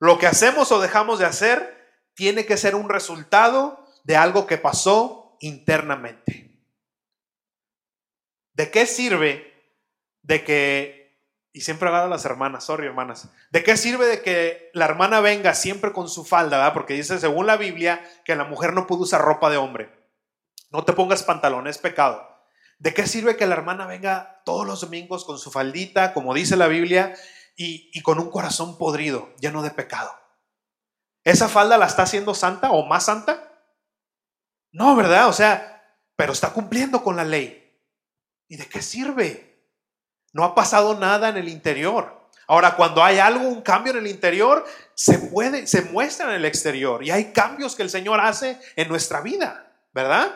Lo que hacemos o dejamos de hacer tiene que ser un resultado de algo que pasó internamente. ¿De qué sirve de que, y siempre hablo a las hermanas, sorry hermanas, ¿de qué sirve de que la hermana venga siempre con su falda, ¿verdad? Porque dice según la Biblia que la mujer no puede usar ropa de hombre. No te pongas pantalón, es pecado. ¿De qué sirve que la hermana venga todos los domingos con su faldita, como dice la Biblia, y, y con un corazón podrido, lleno de pecado? ¿Esa falda la está haciendo santa o más santa? No, ¿verdad? O sea, pero está cumpliendo con la ley. ¿Y de qué sirve? No ha pasado nada en el interior. Ahora, cuando hay algo, un cambio en el interior, se puede, se muestra en el exterior. Y hay cambios que el Señor hace en nuestra vida, ¿verdad?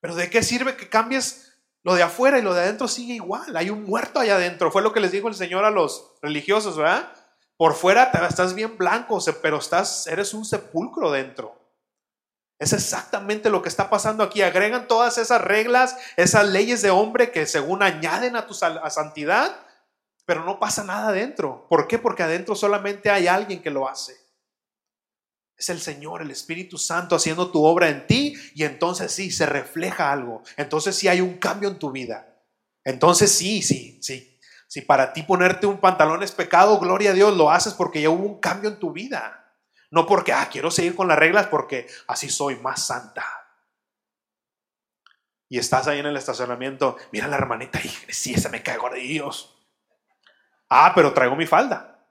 Pero ¿de qué sirve que cambies lo de afuera y lo de adentro sigue igual? Hay un muerto allá adentro. Fue lo que les dijo el Señor a los religiosos, ¿verdad? Por fuera estás bien blanco, pero estás, eres un sepulcro dentro. Es exactamente lo que está pasando aquí. Agregan todas esas reglas, esas leyes de hombre que según añaden a tu a santidad, pero no pasa nada adentro. ¿Por qué? Porque adentro solamente hay alguien que lo hace. Es el Señor, el Espíritu Santo haciendo tu obra en ti y entonces sí, se refleja algo. Entonces sí hay un cambio en tu vida. Entonces sí, sí, sí. Si para ti ponerte un pantalón es pecado, gloria a Dios, lo haces porque ya hubo un cambio en tu vida. No porque, ah, quiero seguir con las reglas porque así soy más santa. Y estás ahí en el estacionamiento, mira la hermanita, y sí, esa me cae gorda, Dios. Ah, pero traigo mi falda.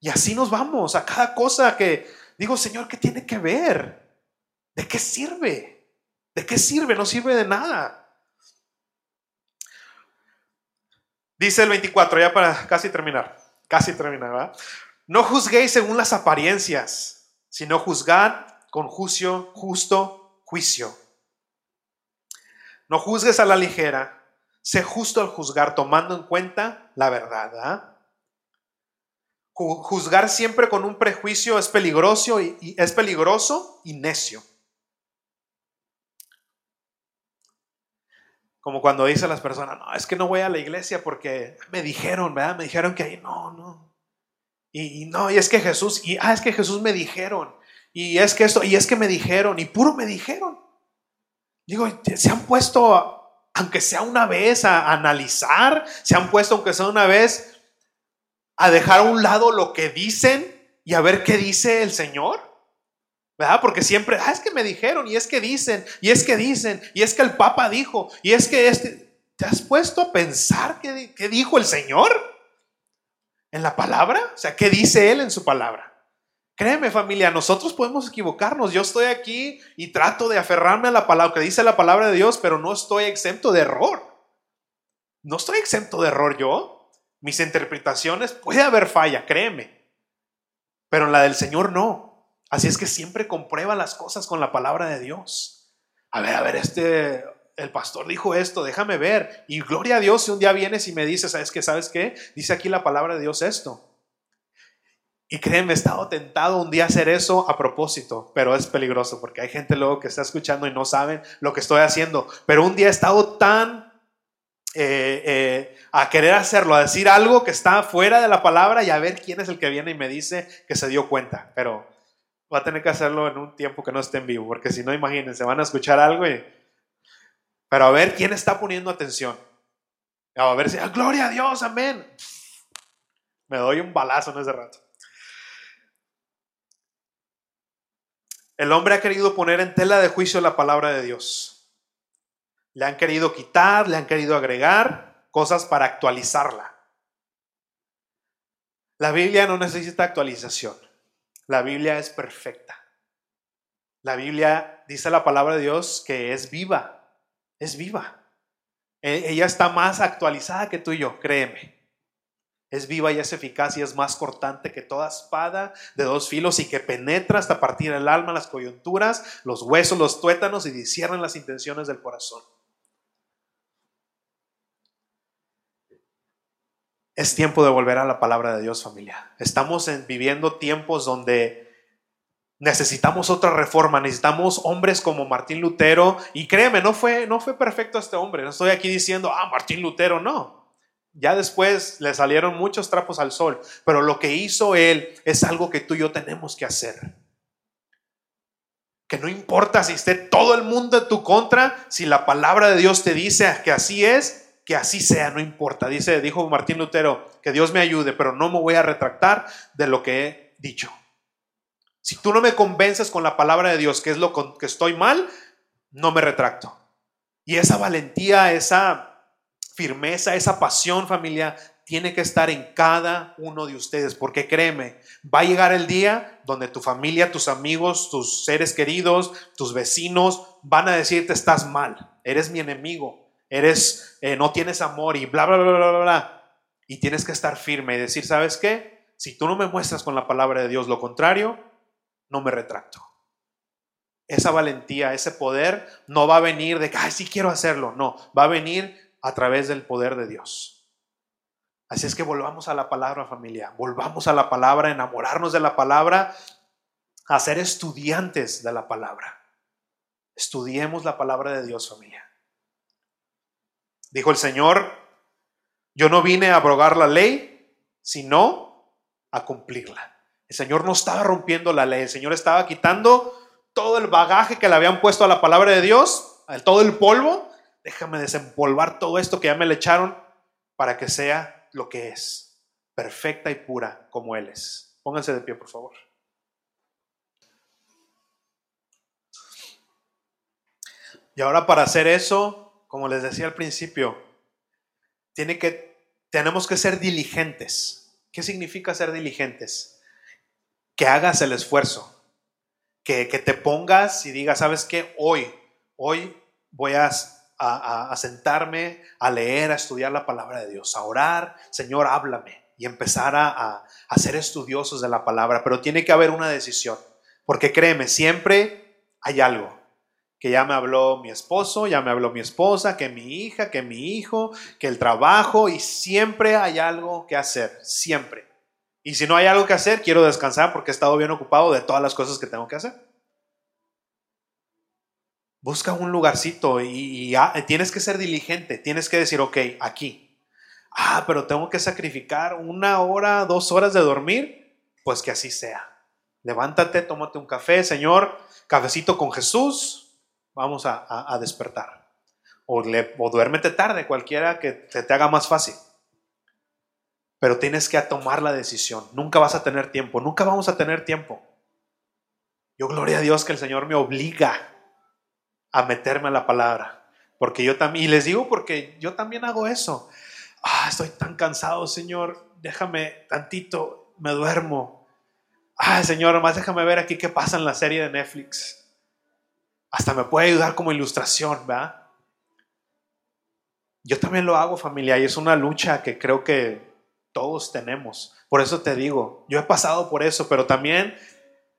Y así nos vamos a cada cosa que digo, Señor, ¿qué tiene que ver? ¿De qué sirve? ¿De qué sirve? No sirve de nada. Dice el 24, ya para casi terminar, casi terminar, ¿verdad? No juzguéis según las apariencias, sino juzgad con juicio, justo juicio. No juzgues a la ligera, sé justo al juzgar, tomando en cuenta la verdad. Ju- Juzgar siempre con un prejuicio es peligroso y, y es peligroso y necio. Como cuando dicen las personas, no, es que no voy a la iglesia porque me dijeron, ¿verdad? Me dijeron que ahí no, no. Y, no, y es que Jesús, y ah, es que Jesús me dijeron, y es que esto, y es que me dijeron, y puro me dijeron. Digo, se han puesto, aunque sea una vez, a analizar, se han puesto, aunque sea una vez, a dejar a un lado lo que dicen y a ver qué dice el Señor. ¿Verdad? Porque siempre, ah, es que me dijeron, y es que dicen, y es que dicen, y es que el Papa dijo, y es que este, ¿te has puesto a pensar qué, qué dijo el Señor? ¿En la palabra? O sea, ¿qué dice Él en su palabra? Créeme familia, nosotros podemos equivocarnos. Yo estoy aquí y trato de aferrarme a la palabra que dice la palabra de Dios, pero no estoy exento de error. No estoy exento de error yo. Mis interpretaciones puede haber falla, créeme. Pero en la del Señor no. Así es que siempre comprueba las cosas con la palabra de Dios. A ver, a ver, este, el pastor dijo esto, déjame ver. Y gloria a Dios si un día vienes y me dices, ¿sabes qué? ¿Sabes qué? Dice aquí la palabra de Dios esto. Y créeme, he estado tentado un día a hacer eso a propósito, pero es peligroso porque hay gente luego que está escuchando y no saben lo que estoy haciendo. Pero un día he estado tan eh, eh, a querer hacerlo, a decir algo que está fuera de la palabra y a ver quién es el que viene y me dice que se dio cuenta. Pero va a tener que hacerlo en un tiempo que no esté en vivo, porque si no, imagínense, van a escuchar algo y... Pero a ver quién está poniendo atención. A ver si, ah, gloria a Dios, amén. Me doy un balazo en ese rato. El hombre ha querido poner en tela de juicio la palabra de Dios. Le han querido quitar, le han querido agregar cosas para actualizarla. La Biblia no necesita actualización. La Biblia es perfecta. La Biblia dice la palabra de Dios que es viva, es viva. E, ella está más actualizada que tú y yo, créeme. Es viva y es eficaz y es más cortante que toda espada de dos filos y que penetra hasta partir el alma, las coyunturas, los huesos, los tuétanos y disciernen las intenciones del corazón. Es tiempo de volver a la palabra de Dios, familia. Estamos viviendo tiempos donde necesitamos otra reforma, necesitamos hombres como Martín Lutero. Y créeme, no fue, no fue perfecto este hombre. No estoy aquí diciendo, ah, Martín Lutero, no. Ya después le salieron muchos trapos al sol, pero lo que hizo él es algo que tú y yo tenemos que hacer. Que no importa si esté todo el mundo en tu contra, si la palabra de Dios te dice que así es, que así sea, no importa. Dice, dijo Martín Lutero, que Dios me ayude, pero no me voy a retractar de lo que he dicho. Si tú no me convences con la palabra de Dios, que es lo que estoy mal, no me retracto. Y esa valentía, esa firmeza, esa pasión familia tiene que estar en cada uno de ustedes, porque créeme, va a llegar el día donde tu familia, tus amigos, tus seres queridos, tus vecinos van a decirte estás mal, eres mi enemigo, eres, eh, no tienes amor y bla, bla, bla, bla, bla. Y tienes que estar firme y decir, ¿sabes qué? Si tú no me muestras con la palabra de Dios lo contrario, no me retracto. Esa valentía, ese poder no va a venir de que, ay, sí quiero hacerlo. No, va a venir a través del poder de Dios. Así es que volvamos a la palabra familia, volvamos a la palabra, enamorarnos de la palabra, a ser estudiantes de la palabra. Estudiemos la palabra de Dios familia. Dijo el Señor, yo no vine a abrogar la ley, sino a cumplirla. El Señor no estaba rompiendo la ley, el Señor estaba quitando todo el bagaje que le habían puesto a la palabra de Dios, todo el polvo. Déjame desempolvar todo esto que ya me le echaron para que sea lo que es, perfecta y pura como Él es. Pónganse de pie, por favor. Y ahora para hacer eso, como les decía al principio, tiene que, tenemos que ser diligentes. ¿Qué significa ser diligentes? Que hagas el esfuerzo, que, te pongas y digas, ¿sabes qué? Hoy, hoy voy a, a, sentarme, a leer, a estudiar la palabra de Dios, a orar, Señor, háblame y empezar a, a ser estudiosos de la palabra, pero tiene que haber una decisión, porque créeme, siempre hay algo, que ya me habló mi esposo, ya me habló mi esposa, que mi hija, que mi hijo, que el trabajo, y siempre hay algo que hacer, siempre. Y si no hay algo que hacer, quiero descansar porque he estado bien ocupado de todas las cosas que tengo que hacer. Busca un lugarcito y, tienes que ser diligente, tienes que decir, ok, aquí. Ah, pero tengo que sacrificar una hora, dos horas de dormir, pues que así sea. Levántate, tómate un café, Señor, cafecito con Jesús, vamos a, despertar. O, le, o duérmete tarde, cualquiera que te haga más fácil pero tienes que tomar la decisión. Nunca vas a tener tiempo, nunca vamos a tener tiempo. Yo gloria a Dios que el Señor me obliga a meterme a la palabra, porque yo también, y les digo porque yo también hago eso. Ah, estoy tan cansado, Señor, déjame tantito, me duermo. Ah, Señor, más déjame ver aquí qué pasa en la serie de Netflix. Hasta me puede ayudar como ilustración, ¿verdad? Yo también lo hago, familia, y es una lucha que creo que todos tenemos. Por eso te digo, yo he pasado por eso, pero también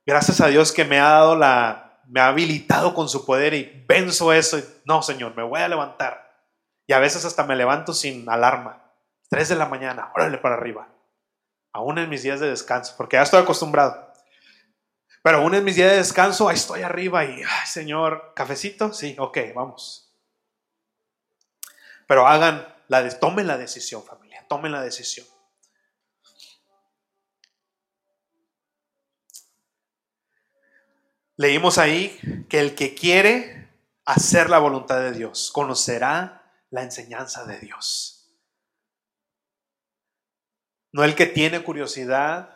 gracias a Dios que me ha dado la, me ha habilitado con su poder y venzo eso. no, Señor, me voy a levantar. Y a veces hasta me levanto sin alarma. Tres de la mañana, órale para arriba. Aún en mis días de descanso, porque ya estoy acostumbrado. Pero aún en mis días de descanso, ahí estoy arriba y, ay, Señor, cafecito, sí, ok, vamos. Pero hagan, la, tomen la decisión, familia, tomen la decisión. Leímos ahí que el que quiere hacer la voluntad de Dios conocerá la enseñanza de Dios. No el que tiene curiosidad,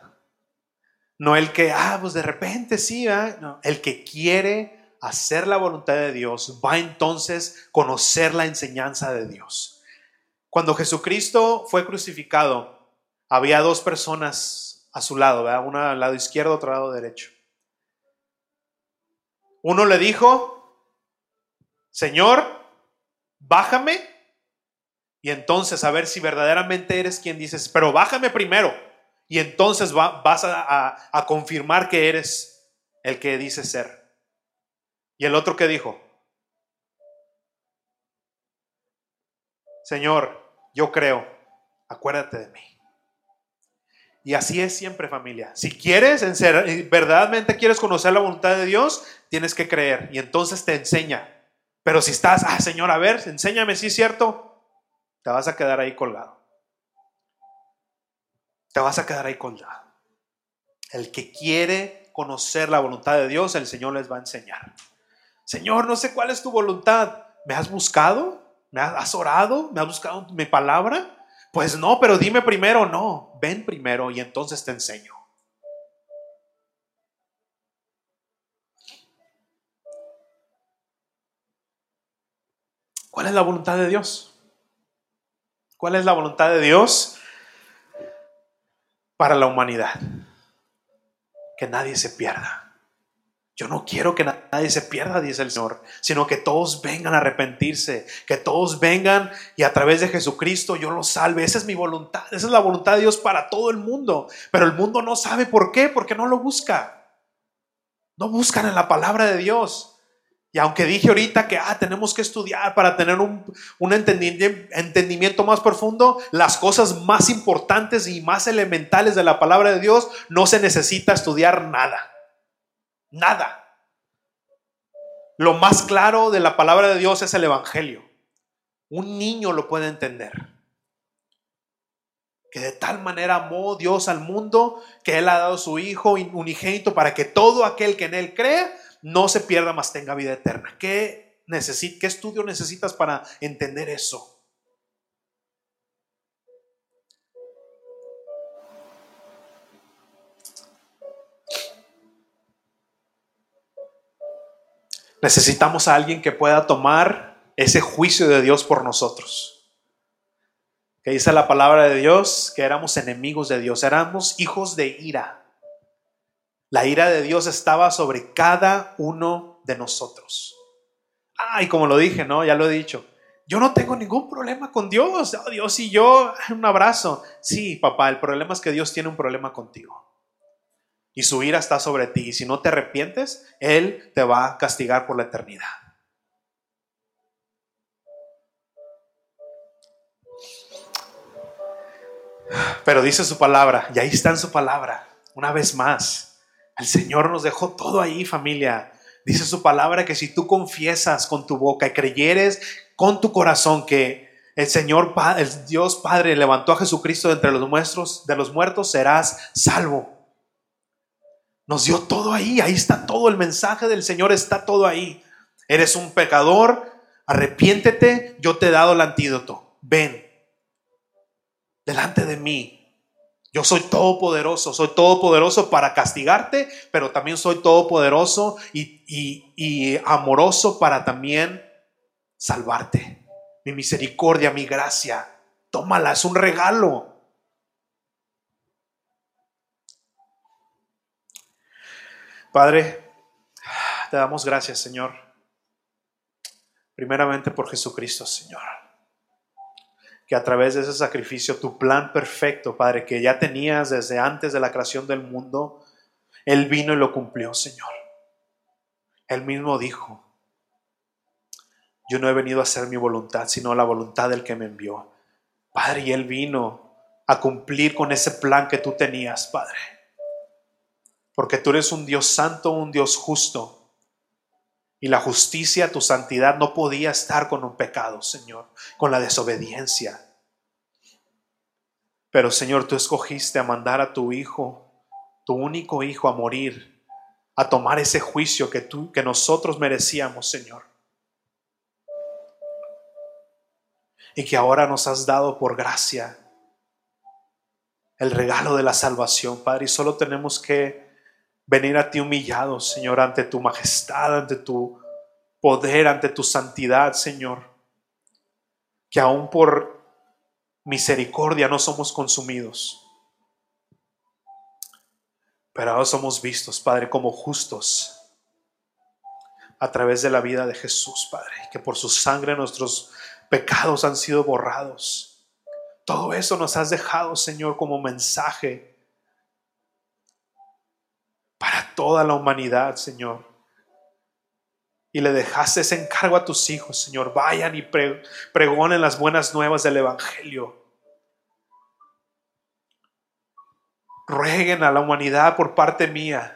no el que, ah, pues de repente sí, no, el que quiere hacer la voluntad de Dios, va entonces a conocer la enseñanza de Dios. Cuando Jesucristo fue crucificado, había dos personas a su lado, ¿verdad? una al lado izquierdo, otro al lado derecho. Uno le dijo, Señor, bájame y entonces a ver si verdaderamente eres quien dices, pero bájame primero y entonces vas a, a confirmar que eres el que dices ser. Y el otro que dijo, Señor, yo creo, acuérdate de mí. Y así es siempre familia. Si quieres, en ser, verdaderamente quieres conocer la voluntad de Dios, tienes que creer y entonces te enseña. Pero si estás, ah, Señor, a ver, enséñame si es cierto, te vas a quedar ahí colgado. Te vas a quedar ahí colgado. El que quiere conocer la voluntad de Dios, el Señor les va a enseñar. Señor, no sé cuál es tu voluntad. ¿Me has buscado? ¿Me has orado? ¿Me has buscado mi palabra? Pues no, pero dime primero, no, ven primero y entonces te enseño. ¿Cuál es la voluntad de Dios? ¿Cuál es la voluntad de Dios para la humanidad? Que nadie se pierda. Yo no quiero que nadie se pierda, dice el Señor, sino que todos vengan a arrepentirse, que todos vengan y a través de Jesucristo yo los salve. Esa es mi voluntad, esa es la voluntad de Dios para todo el mundo. Pero el mundo no sabe por qué, porque no lo busca. No buscan en la palabra de Dios. Y aunque dije ahorita que ah, tenemos que estudiar para tener un, un entendimiento más profundo, las cosas más importantes y más elementales de la palabra de Dios no se necesita estudiar nada. Nada. Lo más claro de la palabra de Dios es el Evangelio. Un niño lo puede entender. Que de tal manera amó Dios al mundo que Él ha dado su Hijo unigénito para que todo aquel que en Él cree no se pierda, más tenga vida eterna. ¿Qué, ¿Qué estudio necesitas para entender eso? Necesitamos a alguien que pueda tomar ese juicio de Dios por nosotros. Que dice la palabra de Dios que éramos enemigos de Dios, éramos hijos de ira. La ira de Dios estaba sobre cada uno de nosotros. Ah, y como lo dije, ¿no? Ya lo he dicho. Yo no tengo ningún problema con Dios. Oh, Dios y yo, un abrazo. Sí, papá, el problema es que Dios tiene un problema contigo y su ira está sobre ti. Y si no te arrepientes, Él te va a castigar por la eternidad. Pero dice su palabra, y ahí está en su palabra, una vez más. El Señor nos dejó todo ahí, familia. Dice su palabra que si tú confiesas con tu boca y creyeres con tu corazón que el Señor, el Dios Padre levantó a Jesucristo de entre los muertos, de los muertos, serás salvo. Nos dio todo ahí, ahí está todo el mensaje del Señor, está todo ahí. Eres un pecador, arrepiéntete, yo te he dado el antídoto. Ven, delante de mí. Yo soy todopoderoso, soy todopoderoso para castigarte, pero también soy todopoderoso y, y, y amoroso para también salvarte. Mi misericordia, mi gracia, tómala, es un regalo. Padre, te damos gracias, Señor. Primeramente por Jesucristo, Señor. Que a través de ese sacrificio, tu plan perfecto, Padre, que ya tenías desde antes de la creación del mundo, Él vino y lo cumplió, Señor. Él mismo dijo, yo no he venido a hacer mi voluntad, sino la voluntad del que me envió. Padre, y Él vino a cumplir con ese plan que tú tenías, Padre porque tú eres un Dios santo, un Dios justo. Y la justicia, tu santidad no podía estar con un pecado, Señor, con la desobediencia. Pero Señor, tú escogiste a mandar a tu Hijo, tu único Hijo, a morir, a tomar ese juicio que, tú, que nosotros merecíamos, Señor. Y que ahora nos has dado por gracia el regalo de la salvación, Padre, y solo tenemos que venir a ti humillados, Señor, ante tu majestad, ante tu poder, ante tu santidad, Señor. Que aún por misericordia no somos consumidos. Pero ahora somos vistos, Padre, como justos a través de la vida de Jesús, Padre, que por su sangre nuestros pecados han sido borrados. Todo eso nos has dejado, Señor, como mensaje para toda la humanidad, Señor. Y le dejaste ese encargo a tus hijos, Señor. Vayan y pregonen las buenas nuevas del Evangelio. Rueguen a la humanidad por parte mía.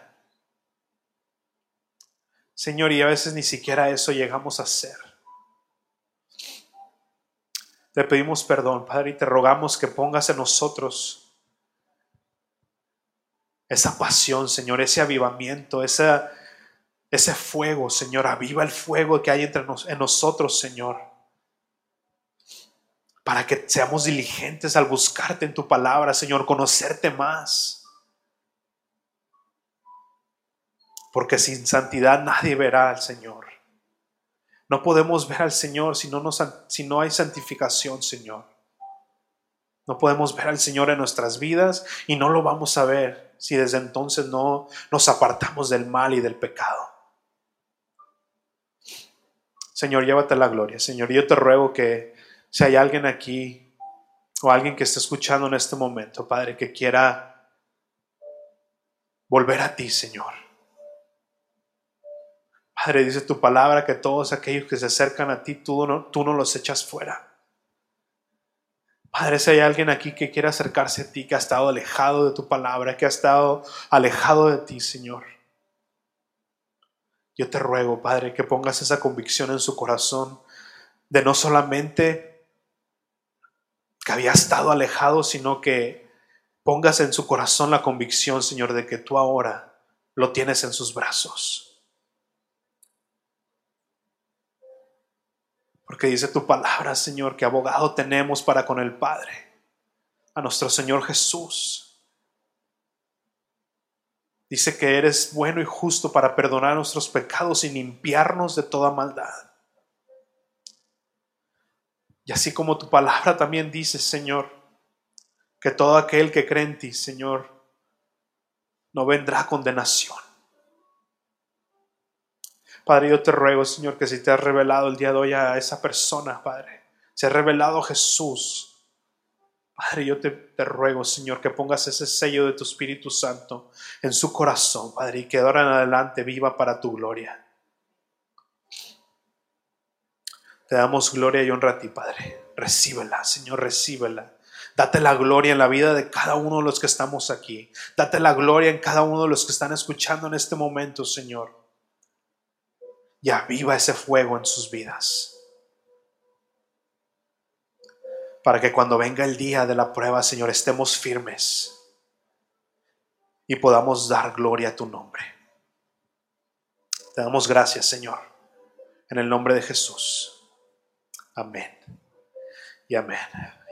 Señor, y a veces ni siquiera eso llegamos a hacer. Te pedimos perdón, Padre, y te rogamos que pongas en nosotros esa pasión, Señor, ese avivamiento, ese, ese fuego, Señor. Aviva el fuego que hay entre en nosotros, Señor. Para que seamos diligentes al buscarte en tu palabra, Señor, conocerte más. Porque sin santidad nadie verá al Señor. No podemos ver al Señor si no, si no hay santificación, Señor. No podemos ver al Señor en nuestras vidas y no lo vamos a ver si desde entonces no nos apartamos del mal y del pecado. Señor, llévate la gloria. Señor, yo te ruego que si hay alguien aquí o alguien que esté escuchando en este momento, Padre, que quiera volver a ti, Señor. Padre, dice tu palabra que todos aquellos que se acercan a ti, tú no, tú no los echas fuera. Padre, si hay alguien aquí que quiere acercarse a ti, que ha estado alejado de tu palabra, que ha estado alejado de ti, Señor. Yo te ruego, Padre, que pongas esa convicción en su corazón de no solamente que había estado alejado, sino que pongas en su corazón la convicción, Señor, de que tú ahora lo tienes en sus brazos. Porque dice tu palabra, Señor, que abogado tenemos para con el Padre, a nuestro Señor Jesús. Dice que eres bueno y justo para perdonar nuestros pecados y limpiarnos de toda maldad. Y así como tu palabra también dice, Señor, que todo aquel que cree en ti, Señor, no vendrá condenación. Padre, yo te ruego, Señor, que si te has revelado el día de hoy a esa persona, Padre, se ha revelado Jesús. Padre, yo te, te, ruego, Señor, que pongas ese sello de tu Espíritu Santo en su corazón, Padre, y que de ahora en adelante viva para tu gloria. Te damos gloria y honra a ti, Padre. Recíbela, Señor, recíbela. Date la gloria en la vida de cada uno de los que estamos aquí. Date la gloria en cada uno de los que están escuchando en este momento, Señor y aviva ese fuego en sus vidas. Para que cuando venga el día de la prueba, Señor, estemos firmes y podamos dar gloria a tu nombre. Te damos gracias, Señor, en el nombre de Jesús. Amén y amén.